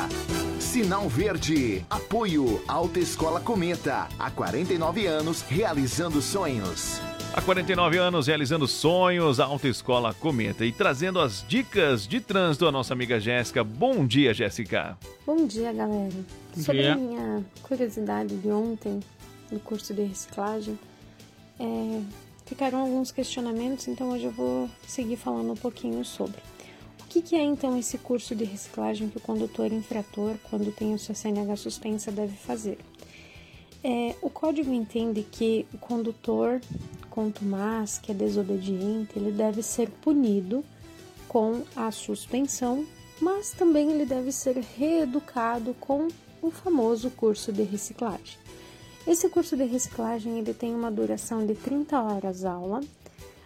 Sinal Verde. Apoio Alta Escola Cometa. Há 49 anos realizando sonhos. Há 49 anos realizando sonhos, a Autoescola Cometa e trazendo as dicas de trânsito a nossa amiga Jéssica. Bom dia, Jéssica. Bom dia, galera. Bom Sobre dia. a minha curiosidade de ontem, no curso de reciclagem, é, ficaram alguns questionamentos, então hoje eu vou seguir falando um pouquinho sobre. O que, que é então esse curso de reciclagem que o condutor infrator, quando tem a sua CNH suspensa, deve fazer? É, o código entende que o condutor contumaz, que é desobediente, ele deve ser punido com a suspensão, mas também ele deve ser reeducado com o famoso curso de reciclagem. Esse curso de reciclagem ele tem uma duração de 30 horas aula.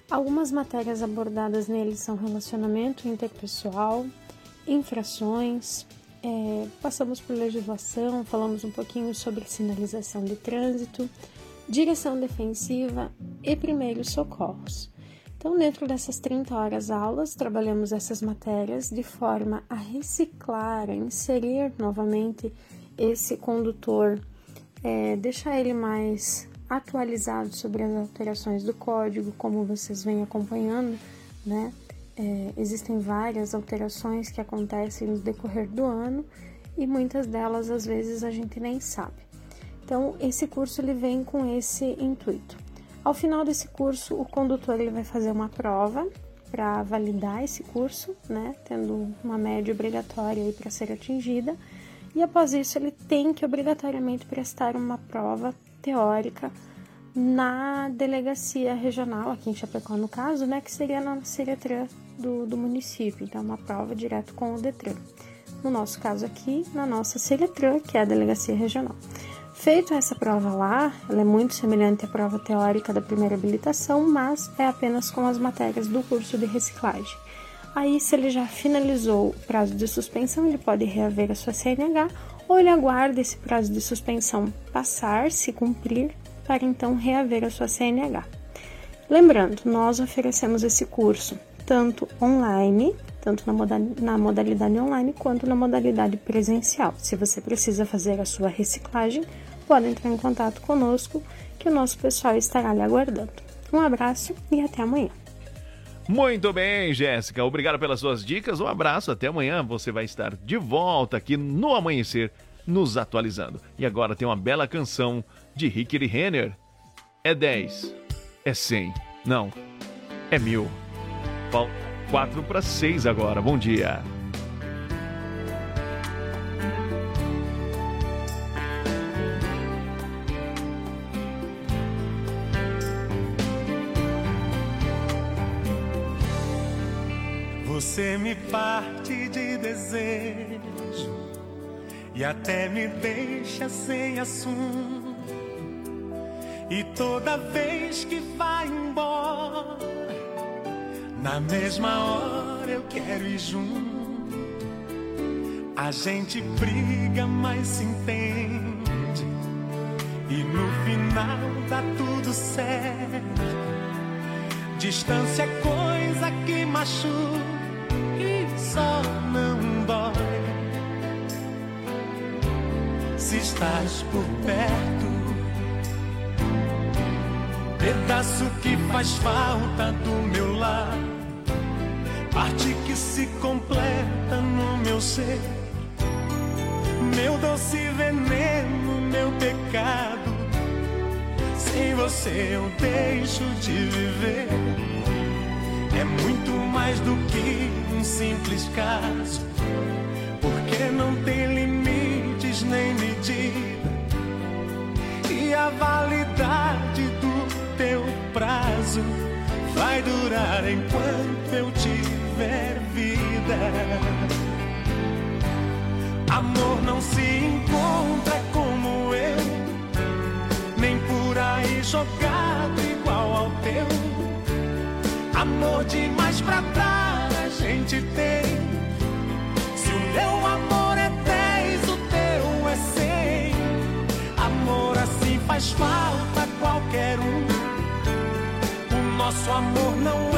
Algumas matérias abordadas nele são relacionamento interpessoal, infrações, é, passamos por legislação, falamos um pouquinho sobre sinalização de trânsito, direção defensiva e primeiros socorros. Então, dentro dessas 30 horas aulas, trabalhamos essas matérias de forma a reciclar, a inserir novamente esse condutor, é, deixar ele mais atualizado sobre as alterações do código, como vocês vêm acompanhando, né? É, existem várias alterações que acontecem no decorrer do ano e muitas delas às vezes a gente nem sabe. Então esse curso ele vem com esse intuito. Ao final desse curso, o condutor ele vai fazer uma prova para validar esse curso, né, tendo uma média obrigatória para ser atingida. E após isso, ele tem que obrigatoriamente prestar uma prova teórica na delegacia regional, aqui em Chapecó no caso, né, que seria na Seretran do, do município, então uma prova direto com o Detran. No nosso caso aqui, na nossa Seretran, que é a delegacia regional. Feito essa prova lá, ela é muito semelhante à prova teórica da primeira habilitação, mas é apenas com as matérias do curso de reciclagem. Aí, se ele já finalizou o prazo de suspensão, ele pode reaver a sua CNH ou ele aguarda esse prazo de suspensão passar, se cumprir, para então reaver a sua CNH. Lembrando, nós oferecemos esse curso tanto online, tanto na modalidade online quanto na modalidade presencial. Se você precisa fazer a sua reciclagem, pode entrar em contato conosco que o nosso pessoal estará lhe aguardando. Um abraço e até amanhã. Muito bem, Jéssica. Obrigado pelas suas dicas. Um abraço. Até amanhã. Você vai estar de volta aqui no Amanhecer, nos atualizando. E agora tem uma bela canção de Ricky Renner. É 10. É 100. Não. É mil. Falta 4 para 6 agora. Bom dia. Você me parte de desejo e até me deixa sem assunto. E toda vez que vai embora, na mesma hora eu quero ir junto. A gente briga, mas se entende. E no final dá tudo certo. Distância é coisa que machuca só não dói. Se estás por perto, pedaço que faz falta do meu lar, parte que se completa no meu ser, meu doce veneno, meu pecado. Sem você eu deixo de viver. É muito mais do que um simples caso, porque não tem limites nem medida. E a validade do teu prazo vai durar enquanto eu tiver vida. Amor não se encontra como eu, nem por aí jogado igual ao teu. Amor demais pra dar a gente tem. Se o meu amor é dez, o teu é cem. Amor assim faz falta qualquer um. O nosso amor não é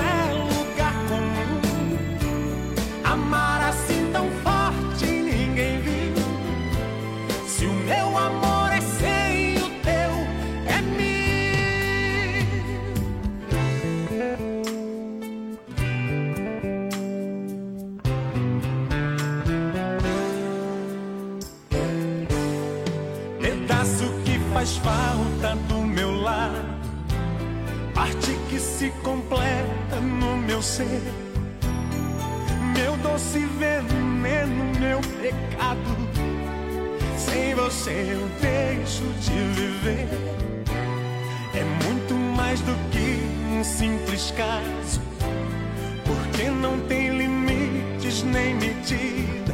eu deixo de viver. É muito mais do que um simples caso, porque não tem limites nem medida.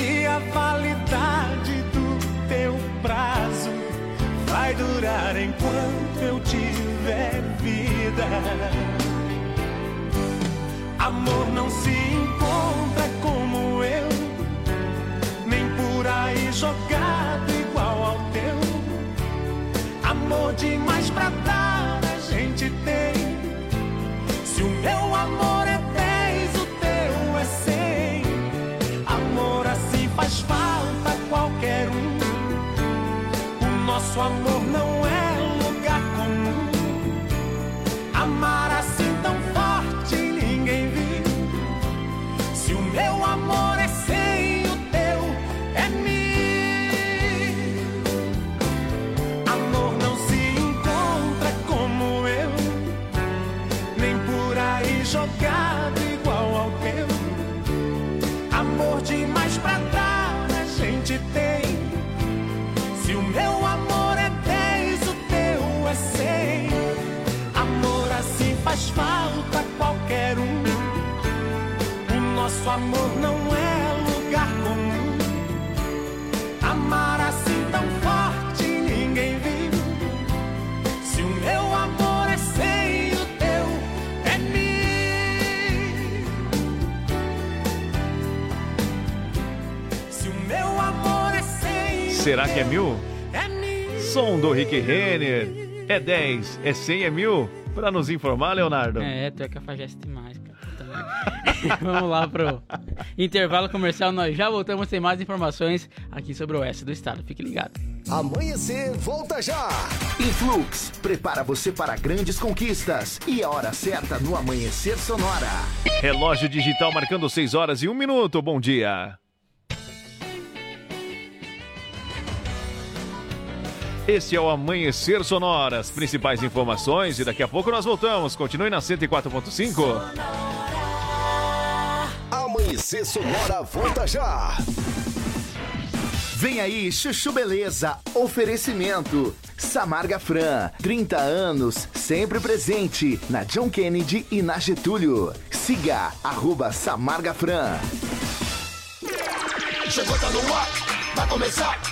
E a validade do teu prazo vai durar enquanto eu tiver vida. Amor não se encontra O nosso amor Será que é mil? É mil. Som do Rick Renner. É 10, é 100, é mil? Pra nos informar, Leonardo. É, tu é cafajeste demais, cara. Vamos lá pro intervalo comercial. Nós já voltamos sem mais informações aqui sobre o oeste do estado. Fique ligado. Amanhecer, volta já. Influx, prepara você para grandes conquistas. E a hora certa no Amanhecer Sonora. Relógio digital marcando 6 horas e 1 minuto. Bom dia. Este é o Amanhecer Sonora. As principais informações e daqui a pouco nós voltamos. Continue na 104.5. Amanhecer Sonora, volta já. Vem aí, Chuchu Beleza. Oferecimento. Samarga Fran, 30 anos, sempre presente na John Kennedy e na Getúlio. Siga, arroba Samarga Fran. Chegou, tá no ar, vai começar.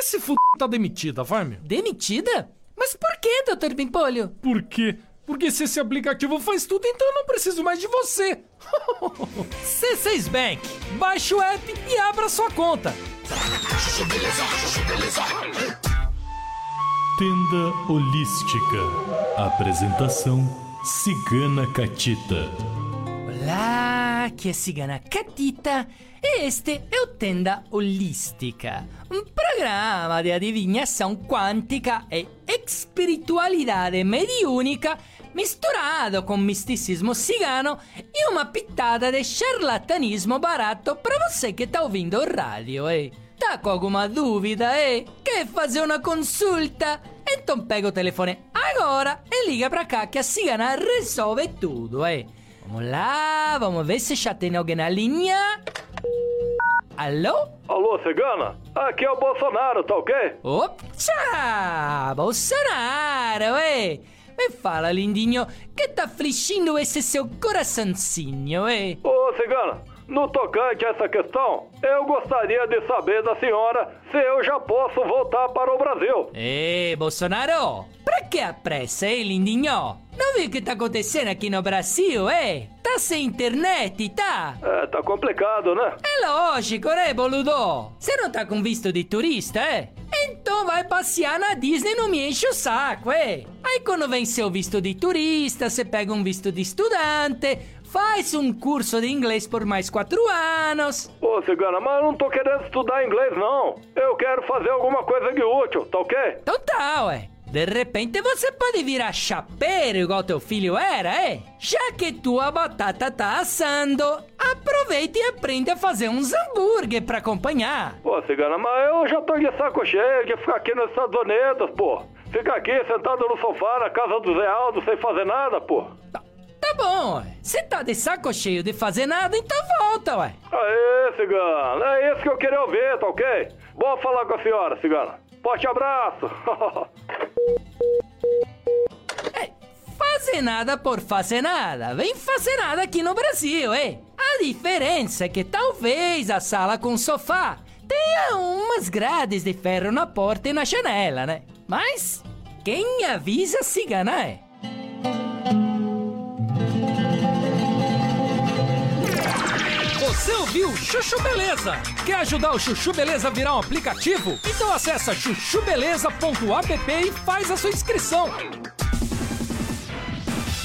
Mas se f... tá demitida, vai, meu. Demitida? Mas por que, Dr. Bimpolho? Por quê? Porque se esse aplicativo faz tudo, então eu não preciso mais de você. C6 Bank. Baixe o app e abra sua conta. Tenda Holística. Apresentação Cigana Catita. Olá, que é Cigana Catita. E este é o Tenda Holística, um programa de adivinhação quântica e espiritualidade mediúnica misturado com misticismo cigano e uma pitada de charlatanismo barato para você que tá ouvindo o rádio, eh? Tá com alguma dúvida, eh? Quer fazer uma consulta? Então pega o telefone agora e liga pra cá que a cigana resolve tudo, eh? Vamos lá, vamos ver se já tem alguém na linha. Alô? Alô, cigana? Aqui é o Bolsonaro, tá ok? Opa! Bolsonaro, eh? Me fala, lindinho, que tá afligindo esse seu coraçãozinho, eh? Ô, cigana, no tocante a essa questão, eu gostaria de saber da senhora se eu já posso voltar para o Brasil. Ei, Bolsonaro, pra que a pressa, hein, lindinho? Não viu o que tá acontecendo aqui no Brasil, eh? Tá sem internet, tá? É, tá complicado, né? É lógico, né, boludo? Você não tá com visto de turista, é? Então vai passear na Disney e não me enche o saco, é? Aí quando vem seu visto de turista, você pega um visto de estudante, faz um curso de inglês por mais quatro anos. Ô, cigana, mas eu não tô querendo estudar inglês, não. Eu quero fazer alguma coisa de útil, tá ok? Então tá, ué. De repente você pode virar chapeiro igual teu filho era, é? Já que tua batata tá assando, aproveita e aprende a fazer uns hambúrguer pra acompanhar. Pô, cigana, mas eu já tô de saco cheio de ficar aqui nos Estados Unidos, pô. Fica aqui sentado no sofá na casa do Zé Aldo sem fazer nada, pô. Tá bom, ué. Você tá de saco cheio de fazer nada, então volta, ué. Aê, cigana, é isso que eu queria ouvir, tá ok? Bom falar com a senhora, cigana. Forte abraço. Fazer nada por fazer nada. Vem fazer nada aqui no Brasil, é? A diferença é que talvez a sala com sofá tenha umas grades de ferro na porta e na janela, né? Mas quem avisa cigana é. Você ouviu Chuchu Beleza? Quer ajudar o Chuchu Beleza a virar um aplicativo? Então acessa chuchubeleza.app e faz a sua inscrição.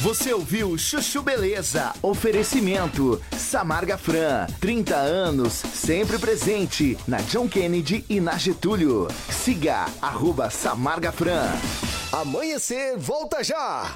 Você ouviu Chuchu Beleza? Oferecimento Samarga Fran, 30 anos, sempre presente na John Kennedy e na Getúlio. Siga arroba Samarga Fran. Amanhecer, volta já!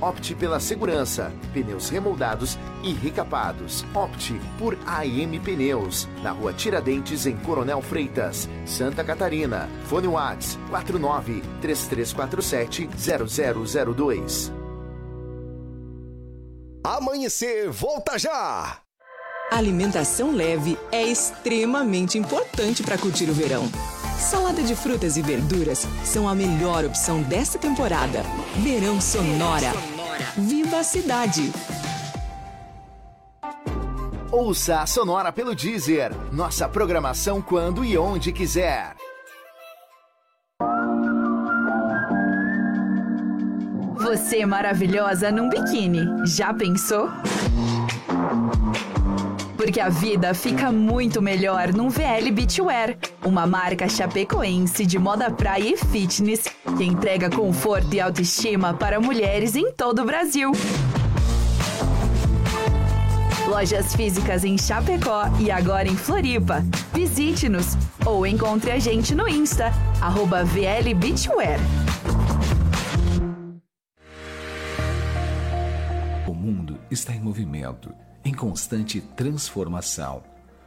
Opte pela segurança, pneus remoldados e recapados. Opte por AM Pneus, na rua Tiradentes, em Coronel Freitas, Santa Catarina. Fone Whats 49 3347 0002. Amanhecer, volta já! Alimentação leve é extremamente importante para curtir o verão. Salada de frutas e verduras são a melhor opção desta temporada. Verão Sonora. Viva a cidade! Ouça a Sonora pelo Deezer. Nossa programação quando e onde quiser. Você é maravilhosa num biquíni. Já pensou? Porque a vida fica muito melhor num VL Beachwear, uma marca chapecoense de moda praia e fitness que entrega conforto e autoestima para mulheres em todo o Brasil. Lojas físicas em Chapecó e agora em Floripa. Visite-nos ou encontre a gente no Insta, arroba VL Beachwear. O mundo está em movimento, em constante transformação.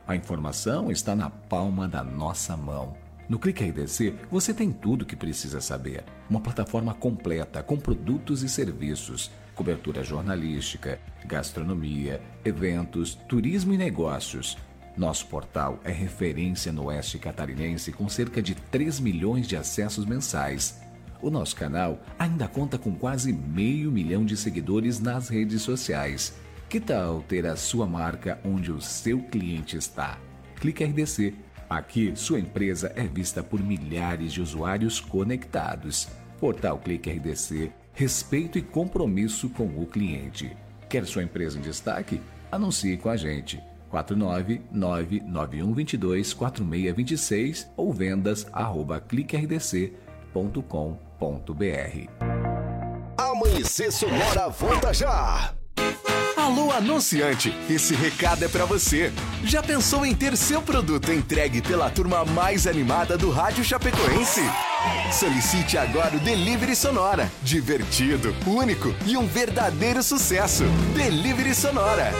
A informação está na palma da nossa mão. No Clique RDC, você tem tudo o que precisa saber. Uma plataforma completa com produtos e serviços, cobertura jornalística, gastronomia, eventos, turismo e negócios. Nosso portal é referência no Oeste Catarinense com cerca de 3 milhões de acessos mensais. O nosso canal ainda conta com quase meio milhão de seguidores nas redes sociais. Que tal ter a sua marca onde o seu cliente está? Clique RDC. Aqui, sua empresa é vista por milhares de usuários conectados. Portal Clique RDC, respeito e compromisso com o cliente. Quer sua empresa em destaque? Anuncie com a gente. 499-9122-4626 ou vendas arroba cliquerdc.com.br. Amanhecer Sonora volta já. Alô, anunciante, esse recado é pra você. Já pensou em ter seu produto entregue pela turma mais animada do rádio chapecoense? Solicite agora o Delivery Sonora. Divertido, único e um verdadeiro sucesso. Delivery Sonora.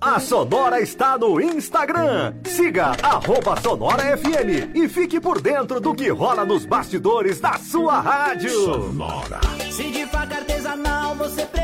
A Sonora está no Instagram. Siga arroba Sonora FM e fique por dentro do que rola nos bastidores da sua rádio. Sonora. Se de faca artesanal você precisar,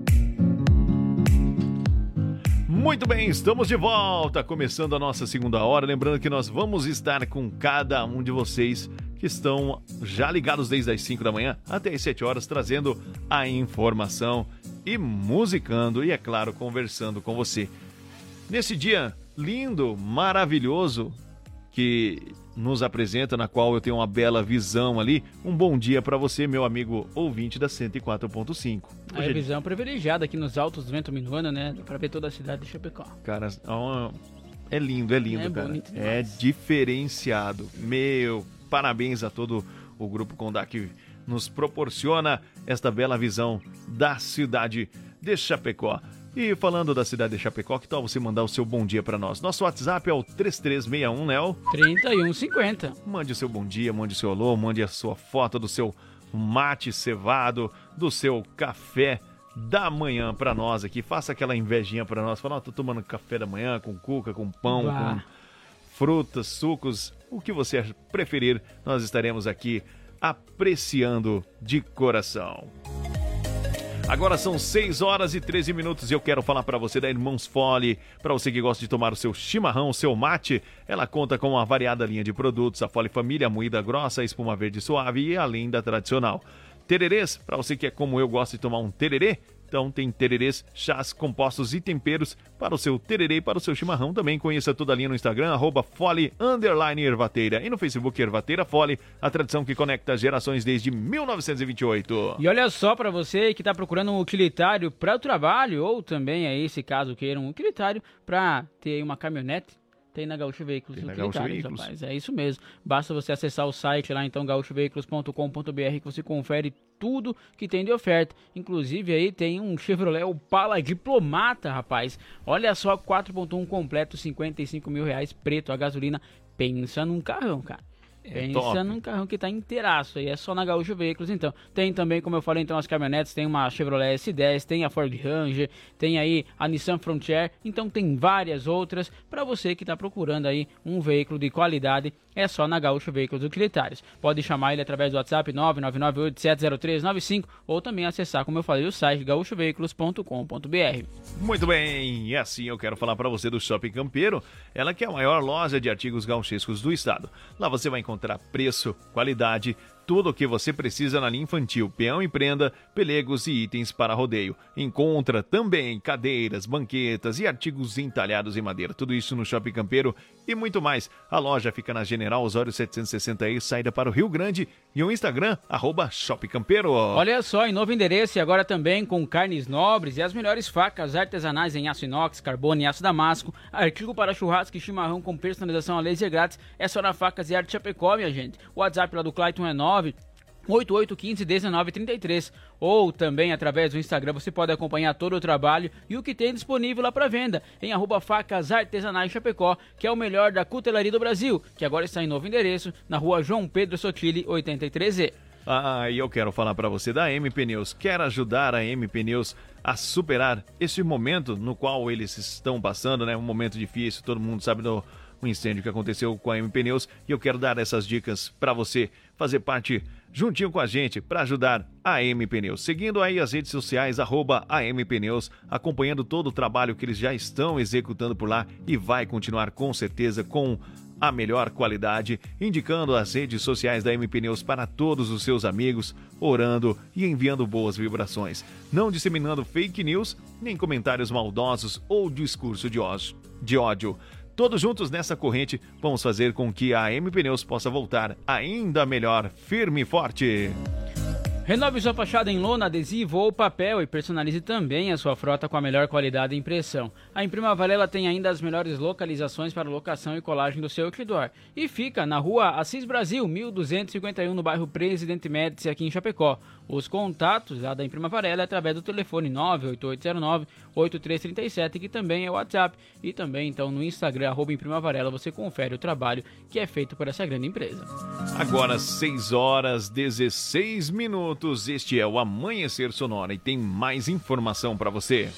Muito bem, estamos de volta, começando a nossa segunda hora. Lembrando que nós vamos estar com cada um de vocês que estão já ligados desde as 5 da manhã até as 7 horas, trazendo a informação e musicando e, é claro, conversando com você. Nesse dia lindo, maravilhoso que nos apresenta, na qual eu tenho uma bela visão ali. Um bom dia para você, meu amigo ouvinte da 104.5. A Hoje- visão privilegiada aqui nos altos do vento minuano, né? Pra ver toda a cidade de Chapecó. Cara, ó, é lindo, é lindo, É cara. bonito É diferenciado. Meu, parabéns a todo o Grupo Condá que nos proporciona esta bela visão da cidade de Chapecó. E falando da cidade de Chapecó, que tal você mandar o seu bom dia para nós? Nosso WhatsApp é o 3361, né? o 3150. Mande o seu bom dia, mande o seu alô, mande a sua foto do seu mate cevado, do seu café da manhã pra nós aqui. Faça aquela invejinha pra nós. Fala, ó, tô tomando café da manhã com cuca, com pão, Bah. com frutas, sucos, o que você preferir, nós estaremos aqui apreciando de coração. Agora são 6 horas e 13 minutos e eu quero falar para você da Irmãos Fole. Para você que gosta de tomar o seu chimarrão, o seu mate, ela conta com uma variada linha de produtos, a Fole Família, moída grossa, espuma verde suave e além da tradicional. Tererês, para você que é como eu gosta de tomar um tererê, então tem tererês, chás, compostos e temperos para o seu tererê e para o seu chimarrão. Também conheça toda a linha no Instagram, arroba Fole Ervateira. E no Facebook Ervateira Fole, a tradição que conecta gerações desde 1928. E olha só pra você que tá procurando um utilitário para o trabalho ou também aí, se caso queira um utilitário para ter uma caminhonete, tem na Gaúcho Veículos Tem na Gaúcho Veículos. rapaz. É isso mesmo. Basta você acessar o site lá então gaúchoveículos.com.br que você confere tudo que tem de oferta. Inclusive aí tem um Chevrolet Opala Diplomata, rapaz. Olha só, 4.1 completo, 55 mil reais, preto, a gasolina. Pensa num carrão, cara. Pensa top. num carrão que tá inteiraço aí, é só na Gaúcho Veículos então. Tem também, como eu falei, então as caminhonetes, tem uma Chevrolet S10, tem a Ford Ranger, tem aí a Nissan Frontier, então tem várias outras para você que tá procurando aí um veículo de qualidade, é só na Gaúcho Veículos Utilitários. Pode chamar ele através do WhatsApp 999870395 ou também acessar, como eu falei, o site gaúchoveículos.com.br. Muito bem, e assim eu quero falar para você do Shopping Campeiro, ela que é a maior loja de artigos gauchescos do estado. Lá você vai encontrar preço, qualidade, tudo o que você precisa na linha infantil, peão e prenda, pelegos e itens para rodeio. Encontra também cadeiras, banquetas e artigos entalhados em madeira. Tudo isso no Shopping Campeiro e muito mais. A loja fica na General Osório 760 saída para o Rio Grande e o Instagram, arroba Shopping Campeiro. Olha só, em novo endereço e agora também com carnes nobres e as melhores facas artesanais em aço inox, carbono e aço damasco, artigo para churrasco e chimarrão com personalização a laser grátis, é só na Facas e Arte Chapecó, minha gente. O WhatsApp lá do Clayton é 9 8815-1933 ou também através do Instagram você pode acompanhar todo o trabalho e o que tem disponível lá para venda em arroba facas artesanais Chapecó, que é o melhor da cutelaria do Brasil, que agora está em novo endereço na rua João Pedro Sotile 83E. Ah, e eu quero falar para você da MP Neus. Quer ajudar a MP Neus a superar esse momento no qual eles estão passando, né? Um momento difícil, todo mundo sabe do incêndio que aconteceu com a MP Neus e eu quero dar essas dicas para você fazer parte juntinho com a gente para ajudar a MP Neus. Seguindo aí as redes sociais, arroba MP Neus, acompanhando todo o trabalho que eles já estão executando por lá e vai continuar com certeza com a melhor qualidade, indicando as redes sociais da MP Neus para todos os seus amigos, orando e enviando boas vibrações, não disseminando fake news, nem comentários maldosos ou discurso de ódio. Todos juntos nessa corrente, vamos fazer com que a MP Neus possa voltar ainda melhor, firme e forte. Renove sua fachada em lona, adesivo ou papel e personalize também a sua frota com a melhor qualidade e impressão. A Imprima Varela tem ainda as melhores localizações para locação e colagem do seu outdoor. E fica na rua Assis Brasil, 1251, no bairro Presidente Médici, aqui em Chapecó. Os contatos lá da Imprima Varela é através do telefone 98809-8337, que também é o WhatsApp. E também, então, no Instagram, arroba Imprima Varela, você confere o trabalho que é feito por essa grande empresa. Agora, 6 horas 16 minutos. Este é o Amanhecer Sonora e tem mais informação para você.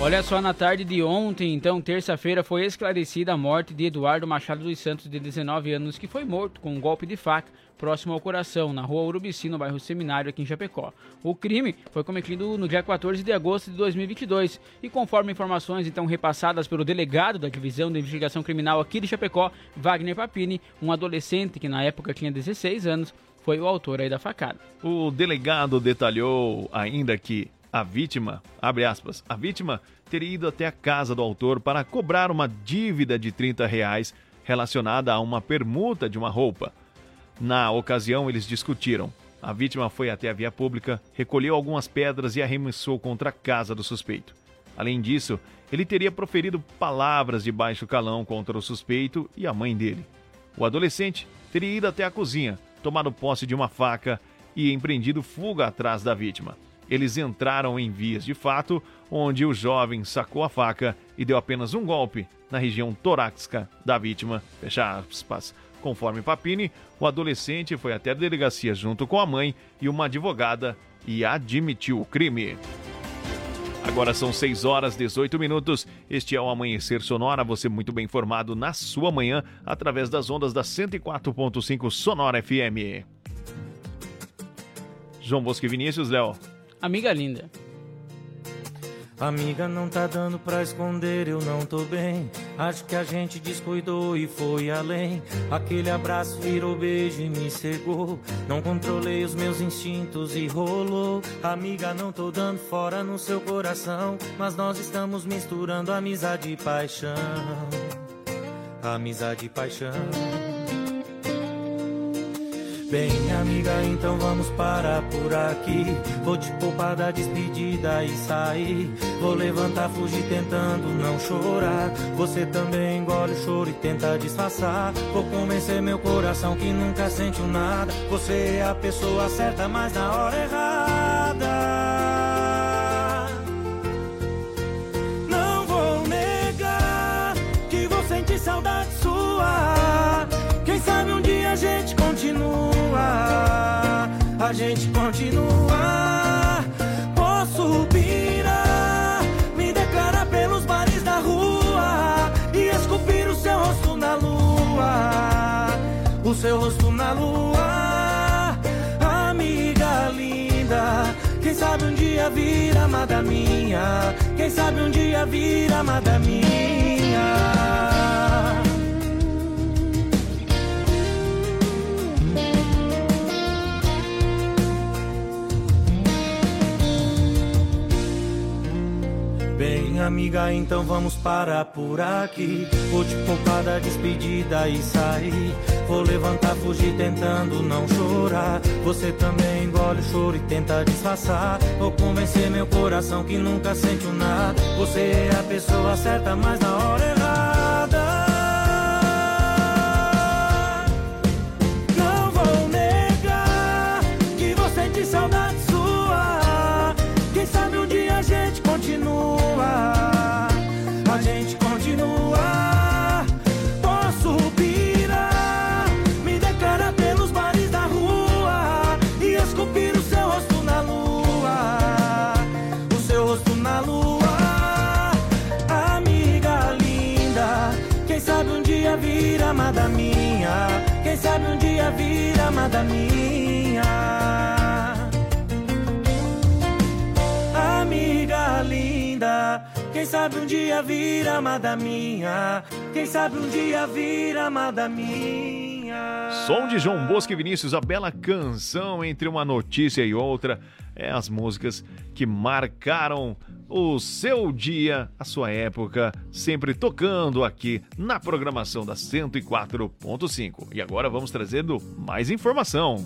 Olha só, na tarde de ontem, então, terça-feira, foi esclarecida a morte de Eduardo Machado dos Santos, de 19 anos, que foi morto com um golpe de faca próximo ao coração, na rua Urubici, no bairro Seminário, aqui em Chapecó. O crime foi cometido no dia 14 de agosto de 2022 e, conforme informações então repassadas pelo delegado da Divisão de Investigação Criminal aqui de Chapecó, Wagner Papini, um adolescente que na época tinha 16 anos, foi o autor aí da facada. O delegado detalhou ainda que a vítima, abre aspas, a vítima teria ido até a casa do autor para cobrar uma dívida de 30 reais relacionada a uma permuta de uma roupa. Na ocasião, eles discutiram. A vítima foi até a via pública, recolheu algumas pedras e arremessou contra a casa do suspeito. Além disso, ele teria proferido palavras de baixo calão contra o suspeito e a mãe dele. O adolescente teria ido até a cozinha, tomado posse de uma faca e empreendido fuga atrás da vítima. Eles entraram em vias de fato, onde o jovem sacou a faca e deu apenas um golpe na região torácica da vítima. Fecha aspas. Conforme Papini, o adolescente foi até a delegacia junto com a mãe e uma advogada e admitiu o crime. Agora são 6 horas 18 minutos. Este é o Amanhecer Sonora. Você muito bem informado na sua manhã através das ondas da 104.5 Sonora FM. João Bosco e Vinícius, Léo. Amiga linda. Amiga, não tá dando pra esconder, eu não tô bem. Acho que a gente descuidou e foi além. Aquele abraço virou beijo e me cegou. Não controlei os meus instintos e rolou. Amiga, não tô dando fora no seu coração. Mas nós estamos misturando amizade e paixão. Amizade e paixão. Bem, amiga, então vamos parar por aqui. Vou te poupar da despedida e sair. Vou levantar, fugir tentando não chorar. Você também engole o choro e tenta disfarçar. Vou convencer meu coração que nunca sentiu nada. Você é a pessoa certa, mas na hora errada. amada minha. Quem sabe um dia vir amada minha. Bem, amiga, então vamos parar por aqui. Vou te poupar da despedida e sair. Vou levantar, fugir, tentando não chorar. Você também engole o choro e tenta disfarçar. Vou convencer meu coração que nunca sentiu nada. Você é a pessoa certa, mas na hora errada. Minha. Amiga linda, quem sabe um dia vir amada minha. Quem sabe um dia vir amada minha. Som de João Bosco e Vinícius, a bela canção entre uma notícia e outra. É as músicas que marcaram o seu dia, a sua época, sempre tocando aqui na programação da 104.5. E agora vamos trazendo mais informação.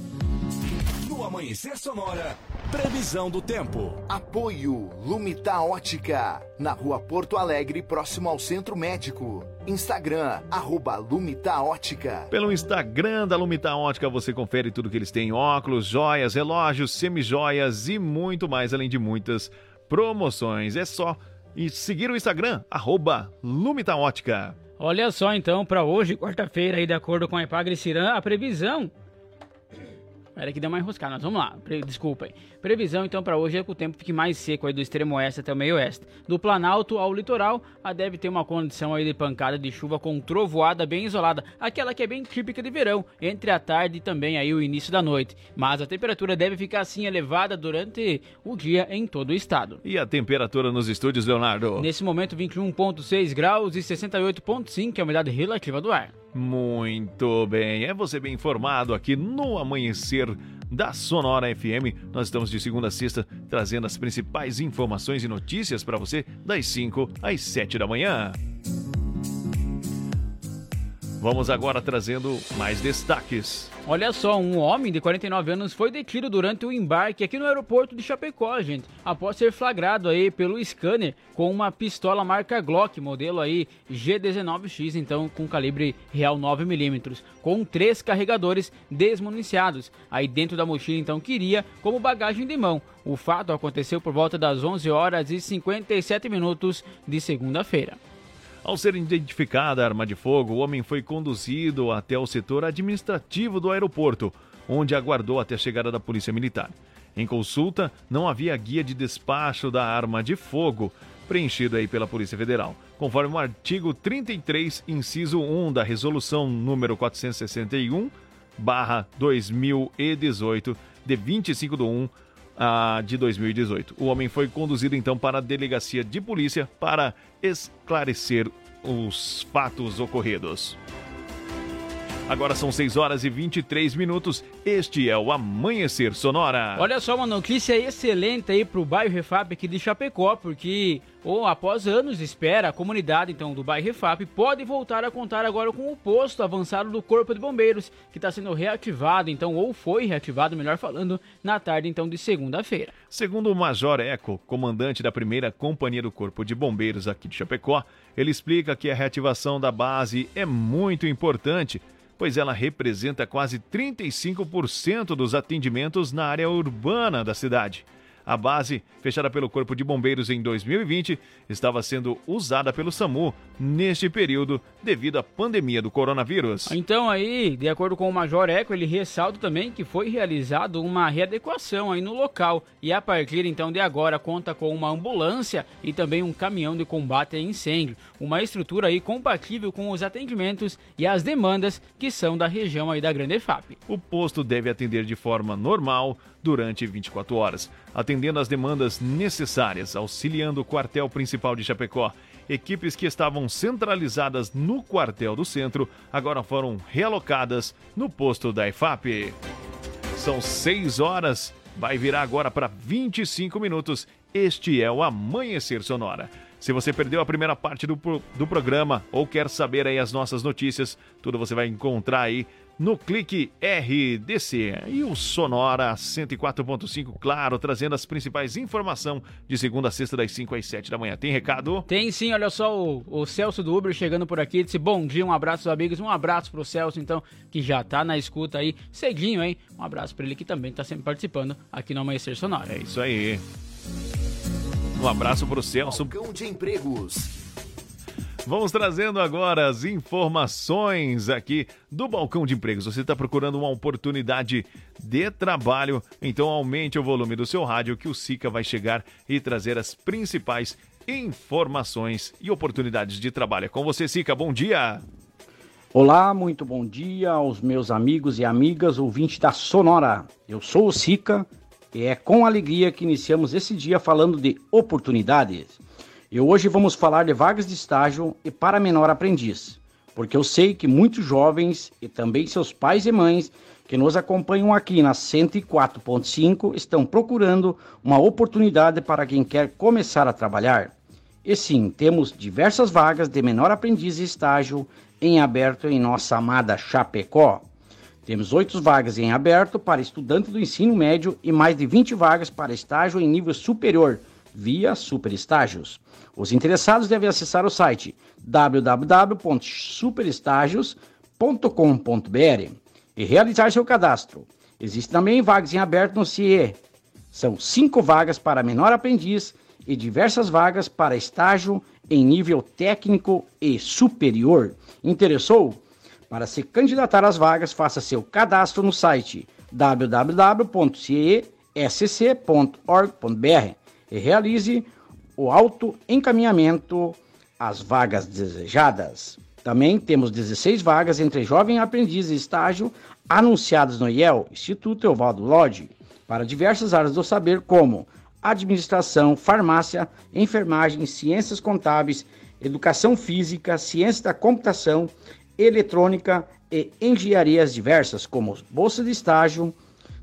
No Amanhecer Sonora, previsão do tempo. Apoio Lumita Ótica, na rua Porto Alegre, próximo ao Centro Médico. Instagram, arroba Lumita Ótica. Pelo Instagram da Lumita Ótica você confere tudo que eles têm: óculos, joias, relógios, semijoias e muito mais, além de muitas promoções. É só e seguir o Instagram, arroba Lumita Ótica. Olha só então, para hoje, quarta-feira, de acordo com a Epagre Ciran, a previsão Pera que deu uma enroscada, mas vamos lá, Pre desculpa aí. Previsão então para hoje é que o tempo fique mais seco aí do extremo oeste até o meio oeste. Do Planalto ao litoral, a deve ter uma condição aí de pancada de chuva com trovoada bem isolada, aquela que é bem típica de verão, entre a tarde e também aí o início da noite. Mas a temperatura deve ficar assim elevada durante o dia em todo o estado. E a temperatura nos estúdios, Leonardo? Nesse momento 21.6 graus e 68.5 é a umidade relativa do ar. Muito bem, é você bem informado aqui no Amanhecer da Sonora FM. Nós estamos de segunda a sexta trazendo as principais informações e notícias para você das 5 às 7 da manhã. Vamos agora trazendo mais destaques. Olha só, um homem de 49 anos foi detido durante o embarque aqui no aeroporto de Chapecó, gente, após ser flagrado aí pelo scanner com uma pistola marca Glock, modelo aí G19X, então com calibre real 9mm, com três carregadores desmuniciados. Aí dentro da mochila então queria como bagagem de mão. O fato aconteceu por volta das 11 horas e 57 minutos de segunda-feira. Ao ser identificada a arma de fogo, o homem foi conduzido até o setor administrativo do aeroporto, onde aguardou até a chegada da Polícia Militar. Em consulta, não havia guia de despacho da arma de fogo preenchido aí pela Polícia Federal, conforme o artigo 33, inciso 1 da Resolução número 461, barra 2018, de 25 de 1 ah, de 2018. O homem foi conduzido então para a delegacia de polícia para esclarecer os fatos ocorridos. Agora são 6 horas e 23 minutos. Este é o Amanhecer Sonora. Olha só, uma notícia excelente aí pro bairro Refap aqui de Chapecó, porque ou após anos de espera, a comunidade então do bairro Refap pode voltar a contar agora com o posto avançado do Corpo de Bombeiros, que está sendo reativado, então, ou foi reativado, melhor falando, na tarde então de segunda-feira. Segundo o Major Eco, comandante da primeira companhia do Corpo de Bombeiros aqui de Chapecó, ele explica que a reativação da base é muito importante pois ela representa quase 35% dos atendimentos na área urbana da cidade. A base, fechada pelo Corpo de Bombeiros em 2020, estava sendo usada pelo SAMU neste período devido à pandemia do coronavírus. Então aí, de acordo com o Major Eco, ele ressalta também que foi realizado uma readequação aí no local e a partir então de agora conta com uma ambulância e também um caminhão de combate a incêndio, uma estrutura aí compatível com os atendimentos e as demandas que são da região aí da Grande FAP. O posto deve atender de forma normal durante 24 horas, atendendo às demandas necessárias, auxiliando o quartel principal de Chapecó. Equipes que estavam centralizadas no quartel do centro agora foram realocadas no posto da EFAP. São 6 horas, vai virar agora para 25 minutos. Este é o Amanhecer Sonora. Se você perdeu a primeira parte do, do programa ou quer saber aí as nossas notícias, tudo você vai encontrar aí no Clique RDC. E o Sonora 104.5, claro, trazendo as principais informações de segunda a sexta, das 5 às 7 da manhã. Tem recado? Tem sim, olha só o, o Celso do Uber chegando por aqui, disse bom dia, um abraço aos amigos, um abraço pro Celso então, que já tá na escuta aí, cedinho, hein? Um abraço pra ele que também tá sempre participando aqui no Amanhecer Sonora. É isso aí. Um abraço pro Celso. Balcão de empregos. Vamos trazendo agora as informações aqui do Balcão de Empregos. Você está procurando uma oportunidade de trabalho? Então aumente o volume do seu rádio que o Sica vai chegar e trazer as principais informações e oportunidades de trabalho. É com você, Sica. Bom dia. Olá, muito bom dia aos meus amigos e amigas ouvintes da Sonora. Eu sou o Sica e é com alegria que iniciamos esse dia falando de oportunidades. E hoje vamos falar de vagas de estágio e para menor aprendiz, porque eu sei que muitos jovens e também seus pais e mães que nos acompanham aqui na 104.5 estão procurando uma oportunidade para quem quer começar a trabalhar. E sim, temos diversas vagas de menor aprendiz e estágio em aberto em nossa amada Chapecó. Temos oito vagas em aberto para estudante do ensino médio e mais de 20 vagas para estágio em nível superior, via superestágios. Os interessados devem acessar o site www.superestágios.com.br e realizar seu cadastro. Existem também vagas em aberto no CIE. São cinco vagas para menor aprendiz e diversas vagas para estágio em nível técnico e superior. Interessou? Para se candidatar às vagas, faça seu cadastro no site www.ciesc.org.br e realize o autoencaminhamento às vagas desejadas. Também temos 16 vagas entre jovem aprendiz e estágio anunciadas no IEL, Instituto Evaldo Lodge, para diversas áreas do saber como administração, farmácia, enfermagem, ciências contábeis, educação física, ciência da computação, eletrônica e engenharias diversas, como bolsa de estágio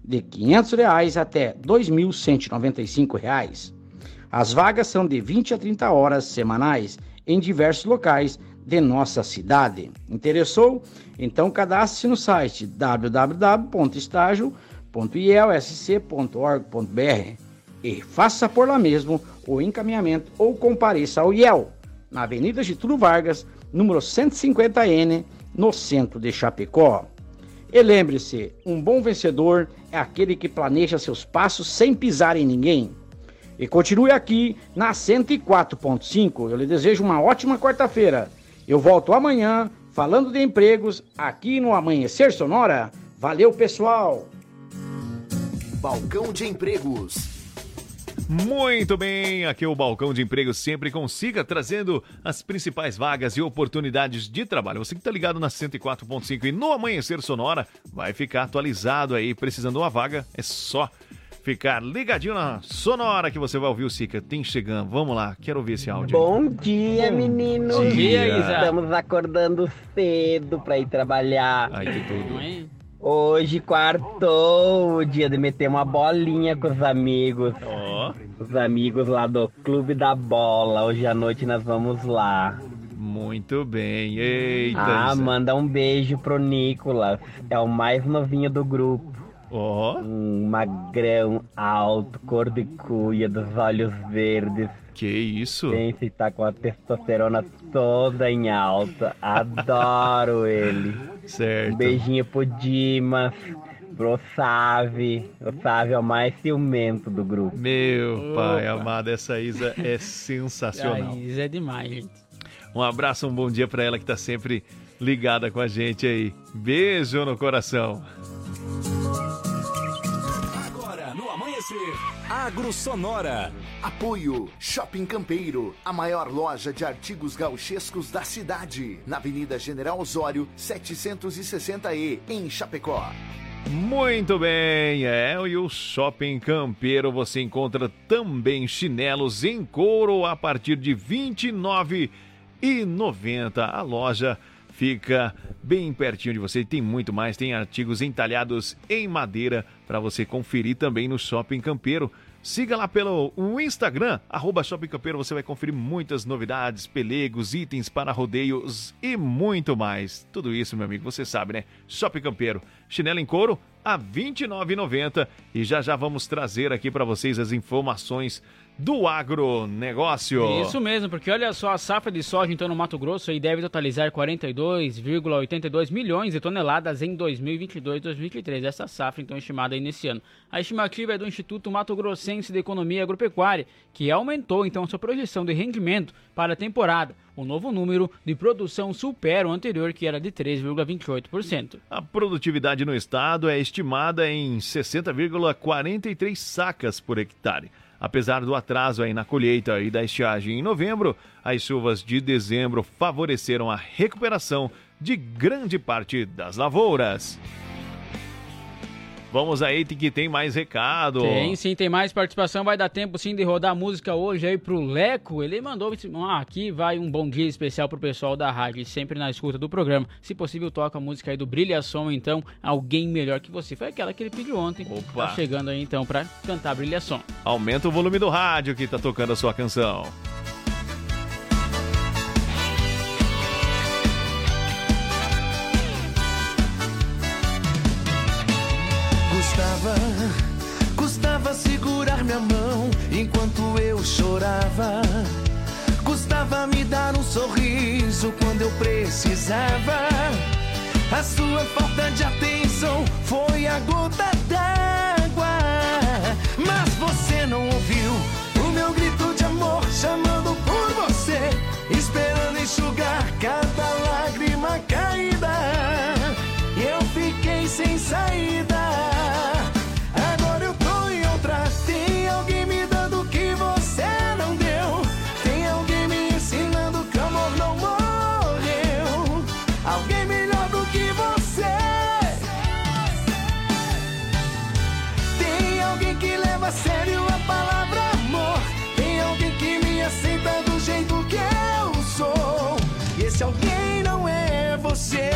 de 500 reais até R$ 2.195. As vagas são de 20 a 30 horas semanais em diversos locais de nossa cidade. Interessou? Então cadastre-se no site www.estágio.ielsc.org.br e faça por lá mesmo o encaminhamento ou compareça ao IEL, na Avenida Getúlio Vargas, número 150N, no centro de Chapecó. E lembre-se, um bom vencedor é aquele que planeja seus passos sem pisar em ninguém. E continue aqui na 104.5. Eu lhe desejo uma ótima quarta-feira. Eu volto amanhã falando de empregos aqui no Amanhecer Sonora. Valeu, pessoal! Balcão de empregos. Muito bem, aqui é o Balcão de Emprego sempre consiga trazendo as principais vagas e oportunidades de trabalho. Você que está ligado na 104.5 e no Amanhecer Sonora vai ficar atualizado aí, precisando de uma vaga, é só ficar ligadinho na Sonora que você vai ouvir o Sica. Tem chegando, vamos lá, quero ouvir esse áudio. Bom dia, meninos. Bom dia, Isa. Estamos acordando cedo para ir trabalhar. Ai, que tudo. Hoje quartou o dia de meter uma bolinha com os amigos. Os amigos lá do Clube da Bola. Hoje à noite nós vamos lá. Muito bem, eita. Ah, Isa. manda um beijo pro Nicolas. É o mais novinho do grupo. Ó. Um magrão, alto, cor de cuia, dos olhos verdes. Que isso? Pensa e tá com a testosterona toda em alta. Adoro ele. Certo. Um beijinho pro Dimas, pro Save. O Save é o mais ciumento do grupo. Meu pai Opa. amado, essa Isa é sensacional. Isso é demais, gente. Um abraço, um bom dia pra ela que tá sempre ligada com a gente aí. Beijo no coração. Agora no Amanhecer, Agro Sonora. Apoio Shopping Campeiro, a maior loja de artigos gauchescos da cidade, na Avenida General Osório, 760E, em Chapecó. Muito bem, é, e o Shopping Campeiro você encontra também chinelos em couro a partir de R$ 29,90. A loja fica bem pertinho de você, tem muito mais, tem artigos entalhados em madeira para você conferir também no Shopping Campeiro. Siga lá pelo Instagram, arroba Shopping Campeiro, você vai conferir muitas novidades, pelegos, itens para rodeios e muito mais. Tudo isso, meu amigo, você sabe, né? Shopping Campeiro, chinelo em couro a R$ 29,90 e já já vamos trazer aqui para vocês as informações do agronegócio. Isso mesmo, porque olha só, a safra de soja então no Mato Grosso aí deve totalizar 42,82 milhões de toneladas em 2022 2023. Essa safra então estimada aí nesse ano. A estimativa é do Instituto Mato Grossense de Economia Agropecuária, que aumentou então sua projeção de rendimento para a temporada. O novo número de produção supera o anterior, que era de 3,28%. A produtividade no estado é estimada em 60,43 sacas por hectare. Apesar do atraso aí na colheita e da estiagem em novembro, as chuvas de dezembro favoreceram a recuperação de grande parte das lavouras. Vamos aí que tem mais recado. Tem sim, tem mais participação. Vai dar tempo sim de rodar música hoje aí pro Leco. Ele mandou ah, aqui vai um bom dia especial pro pessoal da rádio, sempre na escuta do programa. Se possível, toca a música aí do Brilha Som, então, alguém melhor que você. Foi aquela que ele pediu ontem. Opa. Tá chegando aí então pra cantar Brilha Som. Aumenta o volume do rádio que tá tocando a sua canção. Minha mão enquanto eu chorava. Custava me dar um sorriso quando eu precisava. A sua falta de atenção foi a gota d'água. Mas você não ouviu o meu grito de amor chamando por você, esperando enxugar cada lágrima você.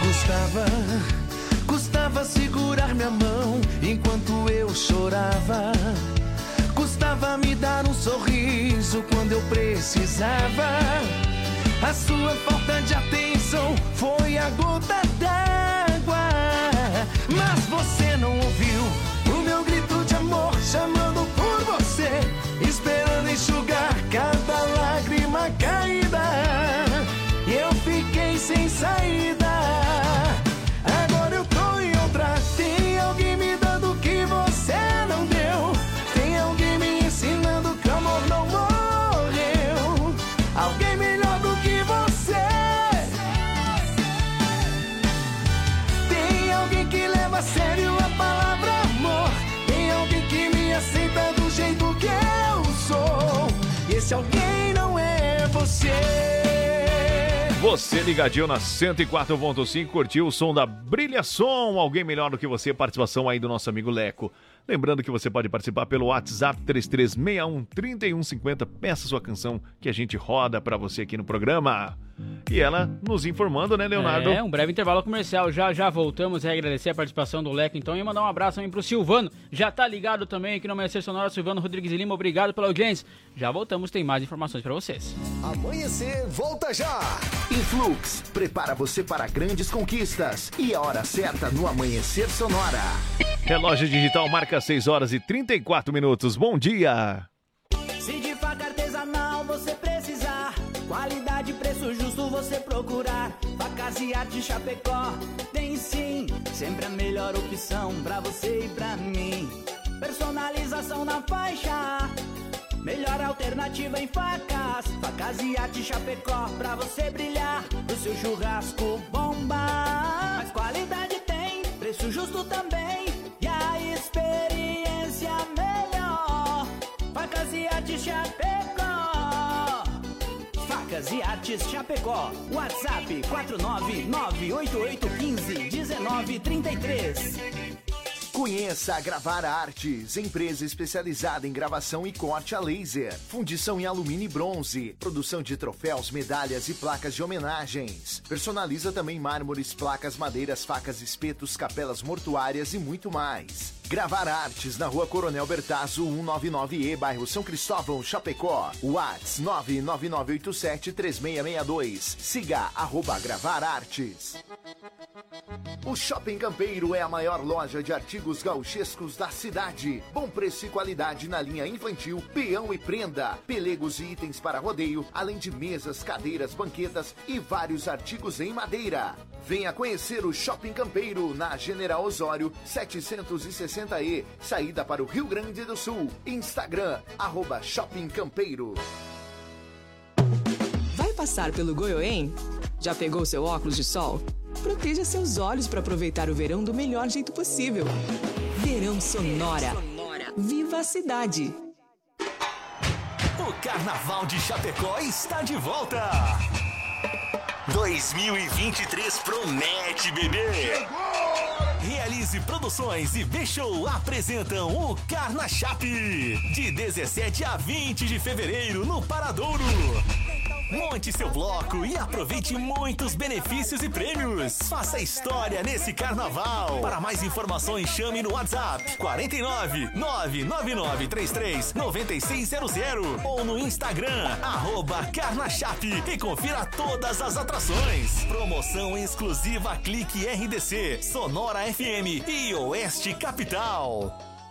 Custava, custava segurar minha mão enquanto eu chorava. Custava me dar um sorriso quando eu precisava. A sua falta de atenção foi a gota d'água. Você. Ligadinho na 104.5, curtiu o som da Brilha Som, alguém melhor do que você, participação aí do nosso amigo Leco. Lembrando que você pode participar pelo WhatsApp 3361-3150, peça sua canção que a gente roda pra você aqui no programa. E ela nos informando, né, Leonardo? É, um breve intervalo comercial. Já já voltamos a agradecer a participação do Leco, então, e mandar um abraço também pro Silvano. Já tá ligado também aqui no Amanhecer Sonora, Silvano Rodrigues Lima, obrigado pela audiência. Já voltamos, tem mais informações pra vocês. Amanhecer, volta já! Influx, prepara você para grandes conquistas. E a hora certa no Amanhecer Sonora. Relógio digital marca 6 horas e 34 minutos. Bom dia! Se de faca artesanal você precisar, qualidade e preço justo você procurar. Facas e arte Chapecó tem sim, sempre a melhor opção pra você e pra mim. Personalização na faixa, melhor alternativa em facas. Facas e arte Chapecó pra você brilhar, o seu churrasco bomba. Mas qualidade tem, preço justo também experiência melhor. Facas e Artes Chapecó. Facas e Artes Chapecó. WhatsApp 49988151933. Conheça a Gravar Artes, empresa especializada em gravação e corte a laser, fundição em alumínio e bronze, produção de troféus, medalhas e placas de homenagens. Personaliza também mármores, placas, madeiras, facas, espetos, capelas mortuárias e muito mais. Gravar Artes na rua Coronel Bertazzo, 199E, bairro São Cristóvão, Chapecó. Whats 999873662. Siga arroba Gravar Artes. O Shopping Campeiro é a maior loja de artigos gauchescos da cidade. Bom preço e qualidade na linha infantil, peão e prenda, pelegos e itens para rodeio, além de mesas, cadeiras, banquetas e vários artigos em madeira. Venha conhecer o Shopping Campeiro na General Osório 760E, saída para o Rio Grande do Sul. Instagram, arroba Shopping Campeiro. Vai passar pelo Goiôem? Já pegou seu óculos de sol? Proteja seus olhos para aproveitar o verão do melhor jeito possível. Verão Sonora. Viva a cidade! O Carnaval de Chapecó está de volta! 2023 promete, bebê! Realize Produções e B-Show apresentam o Carna Chape, de 17 a 20 de fevereiro no Paradouro. Monte seu bloco e aproveite muitos benefícios e prêmios. Faça história nesse carnaval. Para mais informações, chame no WhatsApp 49 99933 9600 ou no Instagram, arroba Carnachape e confira todas as atrações. Promoção exclusiva Clique RDC, Sonora FM e Oeste Capital.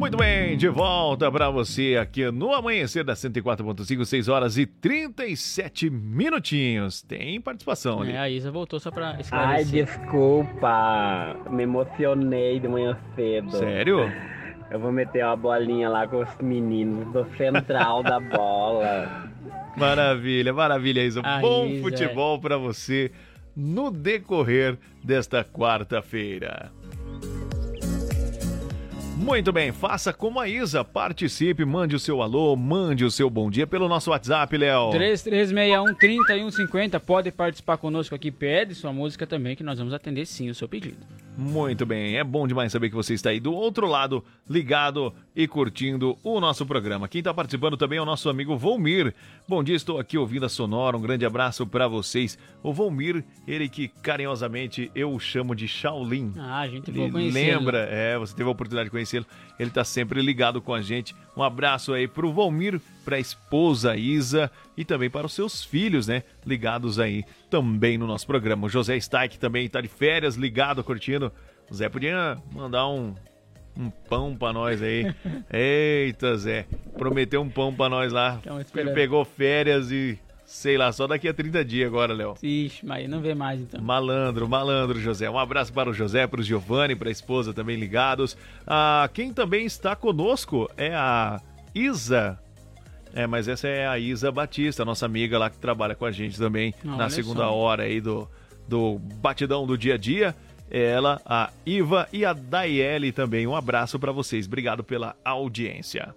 Muito bem, de volta para você aqui no Amanhecer da 104.5, 6 horas e 37 minutinhos. Tem participação ali. É, a Isa voltou só pra Ai, desculpa. Me emocionei de manhã cedo. Sério? Eu vou meter uma bolinha lá com os meninos do central da bola. Maravilha, maravilha, Isa. A Bom Isa, futebol para você no decorrer desta quarta-feira. Muito bem, faça como a Isa, participe, mande o seu alô, mande o seu bom dia pelo nosso WhatsApp, Léo. 3361-3150, pode participar conosco aqui, pede sua música também, que nós vamos atender sim o seu pedido. Muito bem, é bom demais saber que você está aí do outro lado, ligado e curtindo o nosso programa. Quem está participando também é o nosso amigo Volmir. Bom dia, estou aqui ouvindo a Sonora, um grande abraço para vocês. O Volmir, ele que carinhosamente eu chamo de Shaolin. Ah, gente Ele lembra, é, você teve a oportunidade de conhecê-lo. Ele tá sempre ligado com a gente. Um abraço aí pro Valmir, pra esposa Isa e também para os seus filhos, né? Ligados aí também no nosso programa. O José Staik também tá de férias, ligado, curtindo. O Zé podia mandar um, um pão pra nós aí. Eita, Zé. Prometeu um pão pra nós lá. Ele pegou férias e sei lá, só daqui a 30 dias agora, Léo. Ixi, mas não vê mais então. Malandro, malandro, José. Um abraço para o José, para o Giovanni, para a esposa também ligados. Ah, quem também está conosco é a Isa. É, mas essa é a Isa Batista, nossa amiga lá que trabalha com a gente também na segunda só. hora aí do, do batidão do dia a dia. Ela, a Iva e a Daiele também. Um abraço para vocês. Obrigado pela audiência.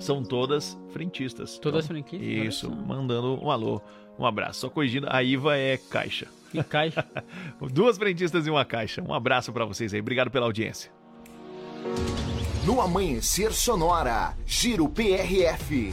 São todas frentistas. Todas Então, frentistas? Isso, mandando um alô. Um abraço. Só corrigindo, a Iva é caixa. E caixa? Duas frentistas e uma caixa. Um abraço para vocês aí. Obrigado pela audiência. No Amanhecer Sonora, Giro PRF.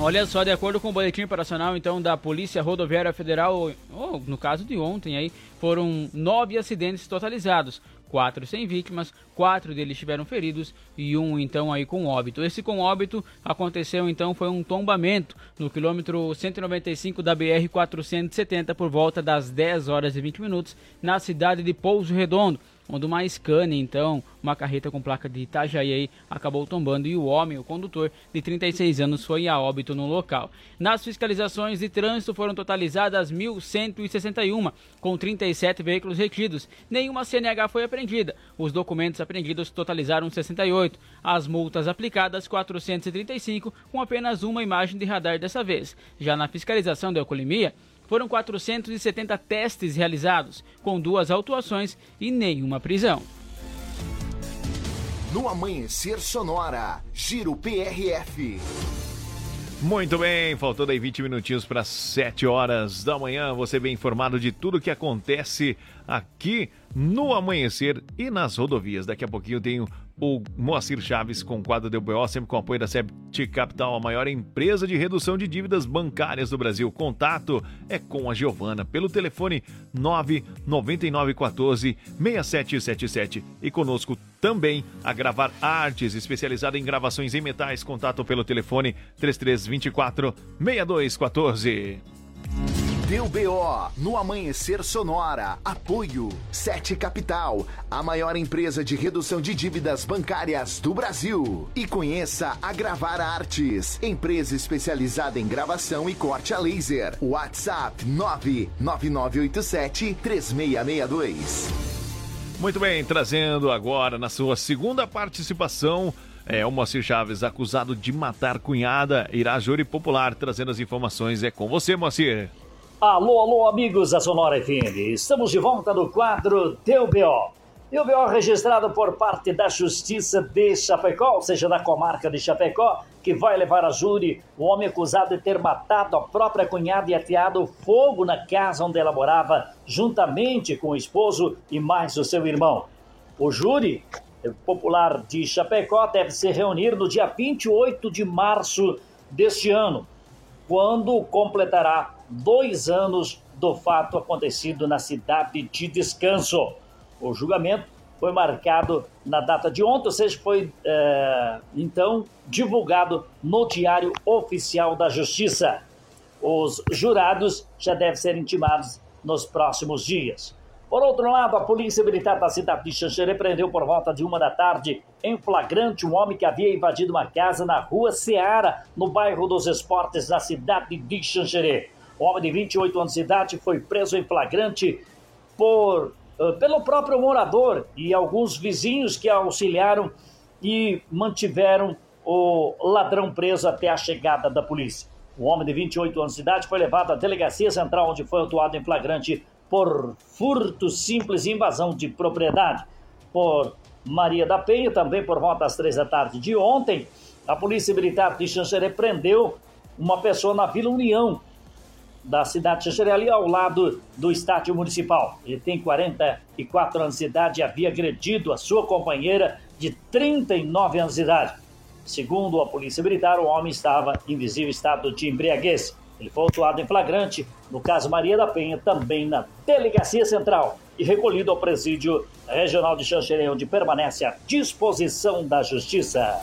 Olha só, de acordo com o boletim operacional então da Polícia Rodoviária Federal, ou, no caso de ontem aí, foram nove acidentes totalizados, quatro sem vítimas, quatro deles tiveram feridos e um então aí com óbito. Esse com óbito aconteceu então foi um tombamento no quilômetro 195 da BR 470 por volta das 10 horas e 20 minutos na cidade de Pouso Redondo. Onde uma Scania, então, uma carreta com placa de Itajaí, acabou tombando e o homem, o condutor, de 36 anos, foi a óbito no local. Nas fiscalizações de trânsito foram totalizadas 1.161, com 37 veículos retidos. Nenhuma CNH foi apreendida. Os documentos apreendidos totalizaram 68. As multas aplicadas, 435, com apenas uma imagem de radar dessa vez. Já na fiscalização da alcoolemia, foram 470 testes realizados, com duas autuações e nenhuma prisão. No Amanhecer Sonora, Giro PRF. Muito bem, faltando aí 20 minutinhos para 7 horas da manhã. Você bem informado de tudo que acontece aqui no amanhecer e nas rodovias. Daqui a pouquinho eu tenho o Moacir Chaves com o quadro do BO, sempre com apoio da Sept Capital, a maior empresa de redução de dívidas bancárias do Brasil. Contato é com a Giovana pelo telefone 99914 6777 e conosco também a Gravar Artes, especializada em gravações em metais. Contato pelo telefone 3324 6214. Deu BO no Amanhecer Sonora. Apoio Sete Capital, a maior empresa de redução de dívidas bancárias do Brasil. E conheça a Gravar Artes, empresa especializada em gravação e corte a laser. WhatsApp 99987 3662. Muito bem, trazendo agora na sua segunda participação. É, o Moacir Chaves, acusado de matar cunhada, irá júri popular, trazendo as informações. É com você, Moacir. Alô, alô, amigos da Sonora FM. Estamos de volta no quadro Teu BO. Teu BO registrado por parte da Justiça de Chapecó, ou seja, da comarca de Chapecó, que vai levar a júri o homem acusado de ter matado a própria cunhada e ateado fogo na casa onde ela morava, juntamente com o esposo e mais o seu irmão. O júri popular de Chapecó deve se reunir no dia 28 de março deste ano, quando completará dois anos do fato acontecido na cidade de Descanso. O julgamento foi marcado na data de ontem, ou seja, foi é, então divulgado no Diário Oficial da Justiça. Os jurados já devem ser intimados nos próximos dias. Por outro lado, a Polícia Militar da cidade de Xanxerê prendeu por volta de uma da tarde, em flagrante, um homem que havia invadido uma casa na rua Seara, no bairro dos Esportes, na cidade de Xanxerê. Homem de 28 anos de idade foi preso em flagrante por, uh, pelo próprio morador e alguns vizinhos que auxiliaram e mantiveram o ladrão preso até a chegada da polícia. O homem de 28 anos de idade foi levado à delegacia central, onde foi autuado em flagrante por furto simples e invasão de propriedade. Por Maria da Penha, também por volta das três da tarde de ontem, a Polícia Militar de Xanxerê prendeu uma pessoa na Vila União, da cidade de Xanxerê, ali ao lado do estádio municipal. Ele tem 44 anos de idade e havia agredido a sua companheira de 39 anos de idade. Segundo a Polícia Militar, o homem estava em visível estado de embriaguez. Ele foi autuado em flagrante, no caso Maria da Penha, também na Delegacia Central, e recolhido ao Presídio Regional de Xanxerê, onde permanece à disposição da Justiça.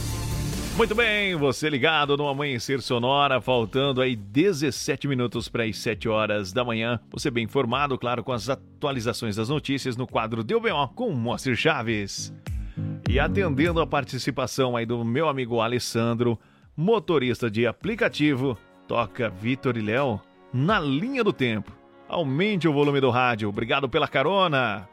Muito bem, você ligado no Amanhecer Sonora, faltando aí 17 minutos para as 7 horas da manhã. Você bem informado, claro, com as atualizações das notícias no quadro Deu BO com Moacir Chaves. E atendendo a participação aí do meu amigo Alessandro, motorista de aplicativo, toca Vitor e Léo na linha do tempo. Aumente o volume do rádio. Obrigado pela carona.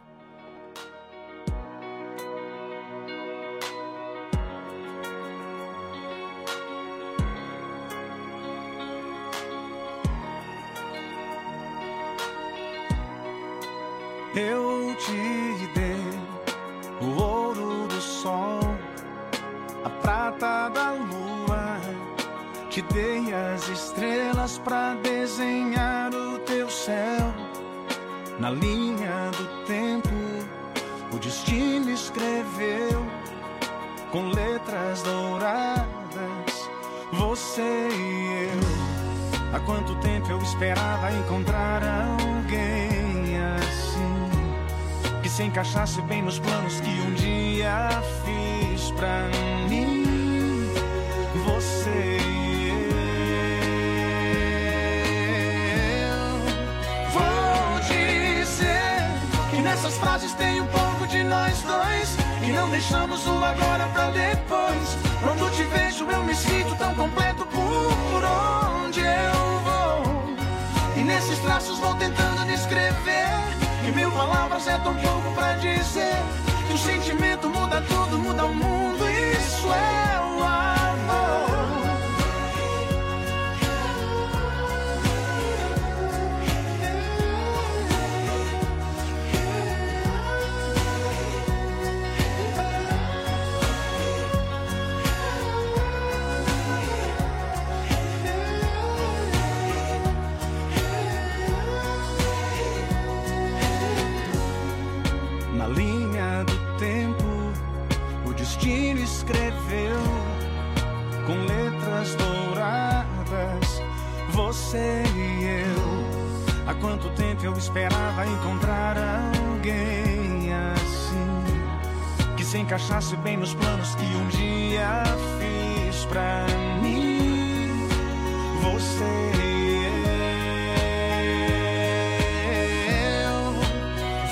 Estrelas pra desenhar o teu céu. Na linha do tempo, o destino escreveu com letras douradas. Você e eu Há quanto tempo eu esperava encontrar alguém assim que se encaixasse bem nos planos que um dia fiz pra mim. Você que nessas frases tem um pouco de nós dois. Que não deixamos o agora pra depois. Quando te vejo, eu me sinto tão completo por onde eu vou. E nesses traços vou tentando descrever. Que mil palavras é tão pouco pra dizer. Que o sentimento muda tudo, muda o mundo. Isso é o amor. Você e eu. Há quanto tempo eu esperava encontrar alguém assim que se encaixasse bem nos planos que um dia fiz pra mim. Você e eu.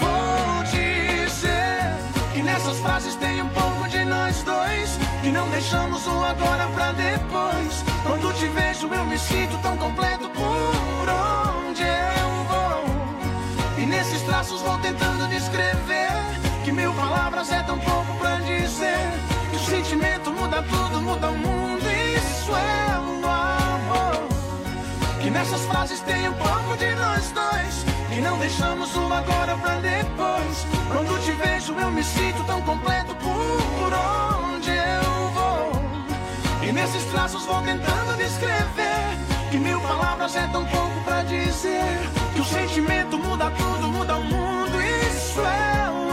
Vou dizer que nessas frases tem um pouco de nós dois. Que não deixamos o agora pra depois. Quando te vejo, eu me sinto tão completo por onde eu vou. E nesses traços vou tentando descrever. Que mil palavras é tão pouco pra dizer. Que o sentimento muda tudo, muda o mundo. Isso é o amor. Que nessas frases tem um pouco de nós dois. Que não deixamos o agora pra depois. Quando te vejo, eu me sinto tão completo por onde. E nesses traços vou tentando descrever. Que mil palavras é tão pouco pra dizer. Que o sentimento muda tudo, muda o mundo. Isso é o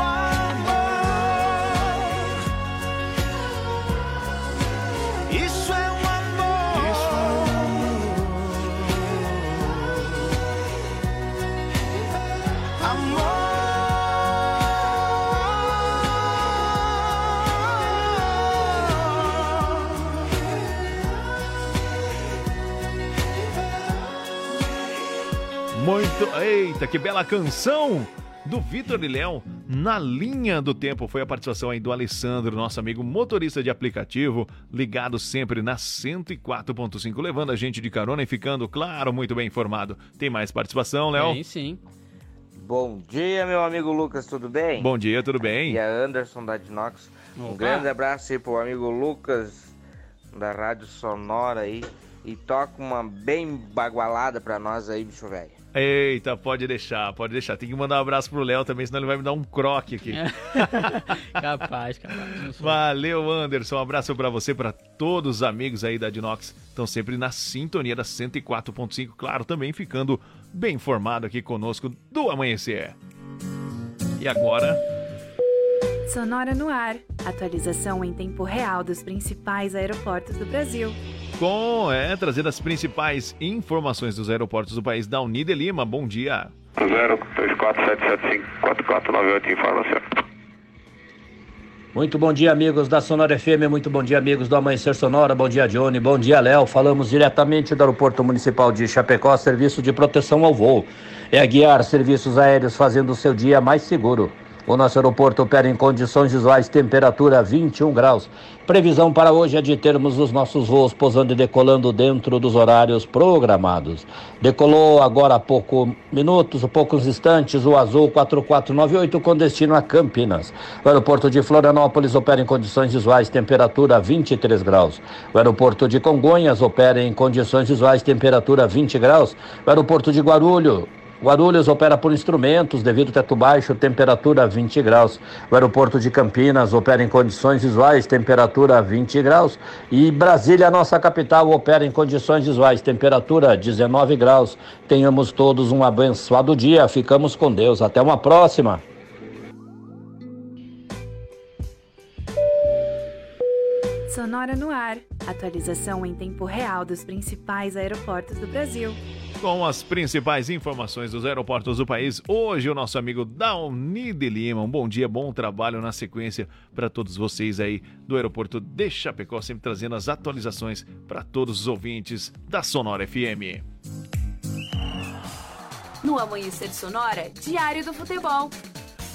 Muito. Eita, que bela canção do Vitor e Léo. Na linha do tempo foi a participação aí do Alessandro, nosso amigo motorista de aplicativo, ligado sempre na 104.5, levando a gente de carona e ficando, claro, muito bem informado. Tem mais participação, Léo? Tem sim. Bom dia, meu amigo Lucas, tudo bem? Bom dia, tudo bem? E a Anderson da Dinox. Um Opa. grande abraço aí pro amigo Lucas da Rádio Sonora aí. E toca uma bem bagualada pra nós aí, bicho velho. Eita, pode deixar, pode deixar. Tem que mandar um abraço pro Léo também, senão ele vai me dar um croque aqui. capaz, capaz. sou. Valeu, Anderson. Um abraço pra você, pra todos os amigos aí da Dinox. Estão sempre na sintonia da 104.5. Claro, também ficando bem informado aqui conosco do Amanhecer. E agora, Sonora no ar. Atualização em tempo real dos principais aeroportos do Brasil. Com é, trazer as principais informações dos aeroportos do país da Unida Lima. Bom dia. 024775498, informa, senhor. Muito bom dia, amigos da Sonora FM, muito bom dia, amigos do Amanhecer Sonora, bom dia, Johnny, bom dia, Léo. Falamos diretamente do Aeroporto Municipal de Chapecó, serviço de proteção ao voo. É a guiar serviços aéreos fazendo o seu dia mais seguro. O nosso aeroporto opera em condições visuais, temperatura 21 graus. Previsão para hoje é de termos os nossos voos pousando e decolando dentro dos horários programados. Decolou agora há pouco minutos, poucos instantes, o Azul 4498 com destino a Campinas. O aeroporto de Florianópolis opera em condições visuais, temperatura 23 graus. O aeroporto de Congonhas opera em condições visuais, temperatura 20 graus. O aeroporto de Guarulhos Guarulhos opera por instrumentos devido ao teto baixo, temperatura 20 graus. O aeroporto de Campinas opera em condições visuais, temperatura 20 graus. E Brasília, nossa capital, opera em condições visuais, temperatura 19 graus. Tenhamos todos um abençoado dia. Ficamos com Deus. Até uma próxima. Sonora no ar. Atualização em tempo real dos principais aeroportos do Brasil. Com as principais informações dos aeroportos do país, hoje o nosso amigo Dauni de Lima. Um bom dia, bom trabalho na sequência para todos vocês aí do aeroporto de Chapecó, sempre trazendo as atualizações para todos os ouvintes da Sonora FM. No Amanhecer Sonora, Diário do Futebol.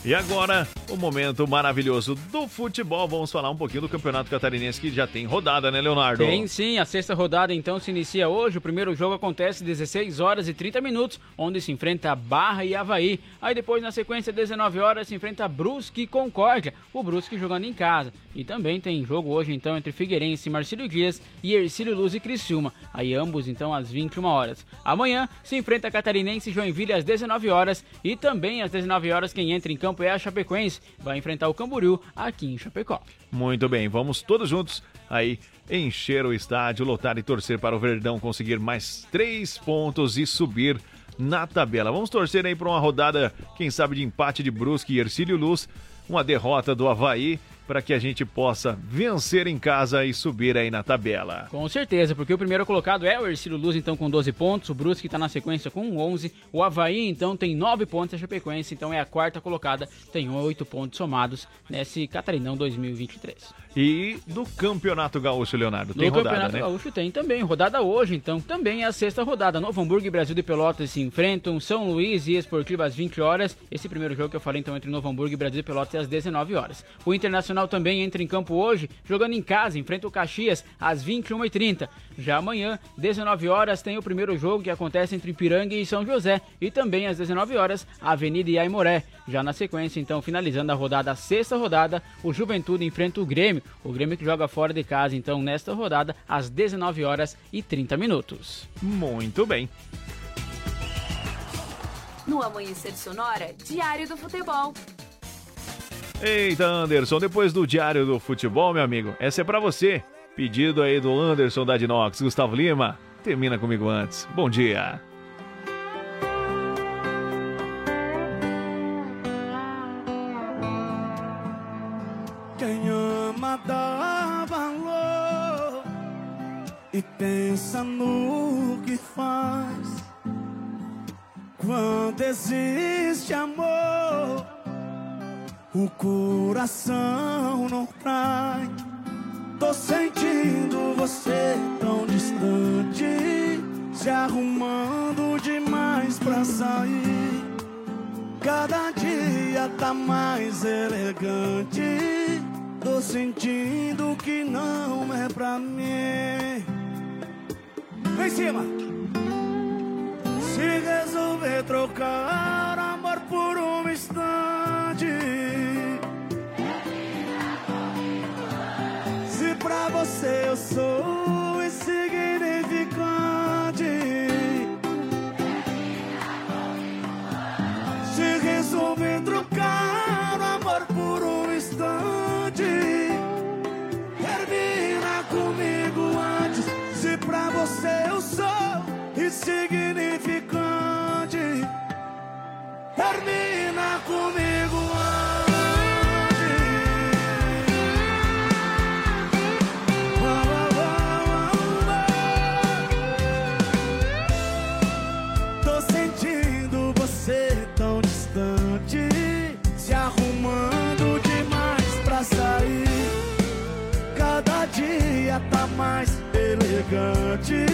E agora, o momento maravilhoso do futebol. Vamos falar um pouquinho do Campeonato Catarinense que já tem rodada, né, Leonardo? Tem sim, a sexta rodada então se inicia hoje. O primeiro jogo acontece 16 horas e 30 minutos, onde se enfrenta Barra e Havaí. Aí depois, na sequência, 19 horas, se enfrenta Brusque e Concórdia. O Brusque jogando em casa. E também tem jogo hoje então entre Figueirense, Marcílio Dias e Ercílio Luz e Criciúma. Aí ambos então às 21 horas. Amanhã se enfrenta Catarinense e Joinville às 19 horas. E também às 19 horas quem entra em campo é a Chapecoense. Vai enfrentar o Camboriú aqui em Chapecó. Muito bem, vamos todos juntos aí encher o estádio, lotar e torcer para o Verdão conseguir mais três pontos e subir na tabela. Vamos torcer aí para uma rodada, quem sabe, de empate de Brusque e Ercílio Luz, uma derrota do Havaí para que a gente possa vencer em casa e subir aí na tabela. Com certeza, porque o primeiro colocado é o Ercílio Luz, então com 12 pontos, o Brusque está na sequência com 11, o Havaí então tem 9 pontos, a Chapecoense então é a quarta colocada, tem 8 pontos somados nesse Catarinão 2023. E do Campeonato Gaúcho, Leonardo, No tem rodada, Campeonato né? Gaúcho tem também, rodada hoje, então também é a sexta rodada. Novo Hamburgo e Brasil de Pelotas se enfrentam, São Luís e Esportivo às 20 horas. Esse primeiro jogo que eu falei então entre Novo Hamburgo e Brasil de Pelotas é às 19 horas. O Internacional também entra em campo hoje, jogando em casa, enfrenta o Caxias às 21h30. Já amanhã, 19 horas, tem o primeiro jogo que acontece entre Ipiranga e São José. E também às 19 horas, Avenida e Aimoré. Já na sequência, então, finalizando a rodada, a sexta rodada, o Juventude enfrenta o Grêmio. O Grêmio que joga fora de casa, então, nesta rodada, às 19 horas e 30 minutos. Muito bem. No Amanhecer Sonora, Diário do Futebol. Eita, Anderson, depois do Diário do Futebol, meu amigo, essa é pra você. Pedido aí do Anderson da Dinox, Gustavo Lima. Termina comigo antes. Bom dia. Dá valor e pensa no que faz. Quando existe amor, o coração não trai. Tô sentindo você tão distante, se arrumando demais pra sair. Cada dia tá mais elegante. Tô sentindo que não é pra mim. Em cima. Se resolver trocar amor por um instante. Se pra você eu sou insignificante. Se resolver trocar insignificante, termina comigo antes. Tô sentindo você tão distante, se arrumando demais pra sair. Cada dia tá mais elegante.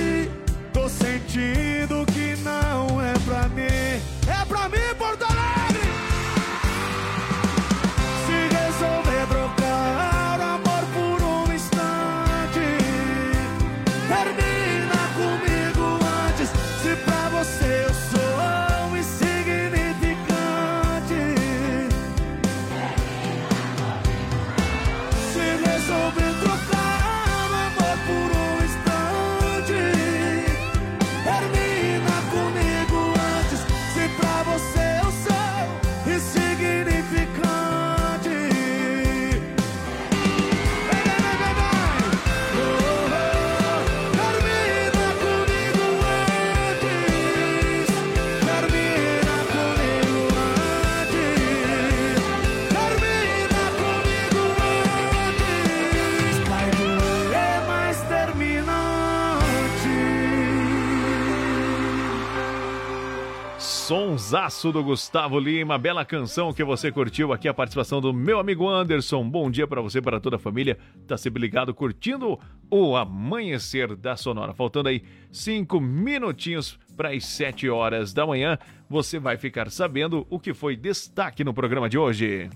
Sonsaço do Gustavo Lima, bela canção que você curtiu aqui, a participação do meu amigo Anderson. Bom dia para você, para toda a família. Tá sempre ligado, curtindo o amanhecer da Sonora. Faltando aí cinco minutinhos para as sete horas da manhã, você vai ficar sabendo o que foi destaque no programa de hoje.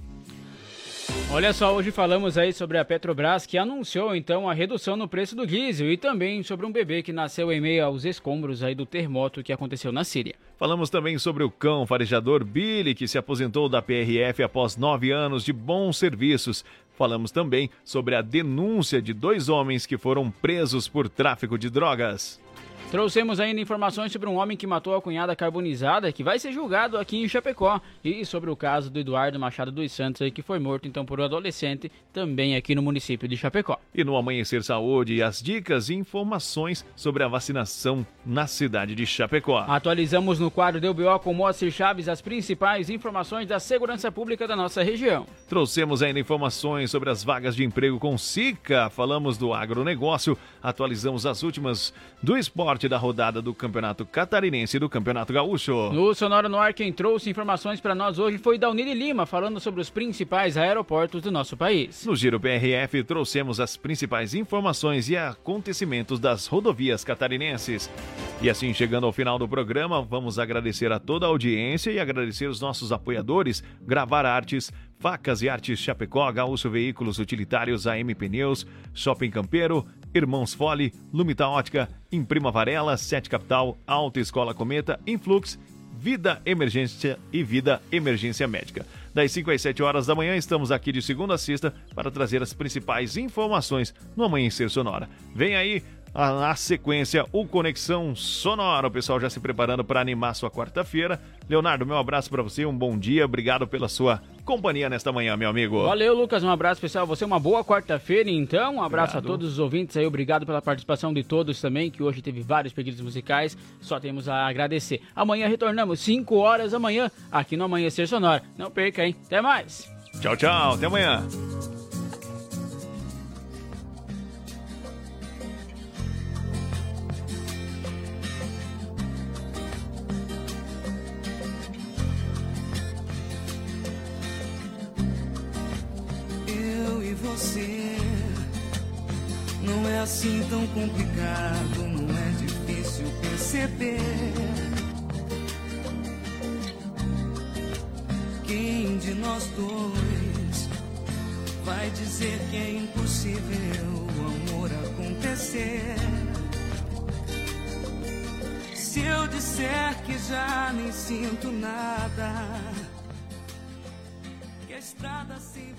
Olha só, hoje falamos aí sobre a Petrobras que anunciou então a redução no preço do diesel e também sobre um bebê que nasceu em meio aos escombros aí do terremoto que aconteceu na Síria. Falamos também sobre o cão farejador Billy, que se aposentou da PRF após nove anos de bons serviços. Falamos também sobre a denúncia de dois homens que foram presos por tráfico de drogas. Trouxemos ainda informações sobre um homem que matou a cunhada carbonizada, que vai ser julgado aqui em Chapecó, e sobre o caso do Eduardo Machado dos Santos, que foi morto então por um adolescente, também aqui no município de Chapecó. E no Amanhecer Saúde, as dicas e informações sobre a vacinação na cidade de Chapecó. Atualizamos no quadro do BO com Moacir Chaves as principais informações da segurança pública da nossa região. Trouxemos ainda informações sobre as vagas de emprego com SICA, falamos do agronegócio, atualizamos as últimas do esporte da rodada do Campeonato Catarinense e do Campeonato Gaúcho. No Sonora no Ar, quem trouxe informações para nós hoje foi Daunili Lima, falando sobre os principais aeroportos do nosso país. No Giro PRF, trouxemos as principais informações e acontecimentos das rodovias catarinenses. E assim, chegando ao final do programa, vamos agradecer a toda a audiência e agradecer os nossos apoiadores, Gravar Artes, Facas e Artes Chapecó, Gaúcho Veículos Utilitários, AM Pneus, Shopping Campeiro, Irmãos Fole, Lumita Ótica, Imprima Varela, Sete Capital, Alta Escola Cometa, Influx, Vida Emergência e Vida Emergência Médica. Das 5 às 7 horas da manhã, estamos aqui de segunda a sexta para trazer as principais informações no Amanhecer Sonora. Vem aí a, na sequência, o Conexão Sonora. O pessoal já se preparando para animar sua quarta-feira. Leonardo, meu abraço para você, um bom dia, obrigado pela sua companhia nesta manhã, meu amigo. Valeu, Lucas, um abraço pessoal. Você uma boa quarta-feira, então. Um abraço Obrigado. a todos os ouvintes aí, obrigado pela participação de todos também, que hoje teve vários pedidos musicais. Só temos a agradecer. Amanhã retornamos, 5 horas da manhã, aqui no Amanhecer Sonora. Não perca, hein? Até mais. Tchau, tchau, até amanhã. eu e você. Não é assim tão complicado, não é difícil perceber. Quem de nós dois vai dizer que é impossível o amor acontecer? Se eu disser que já nem sinto nada, que a estrada sempre.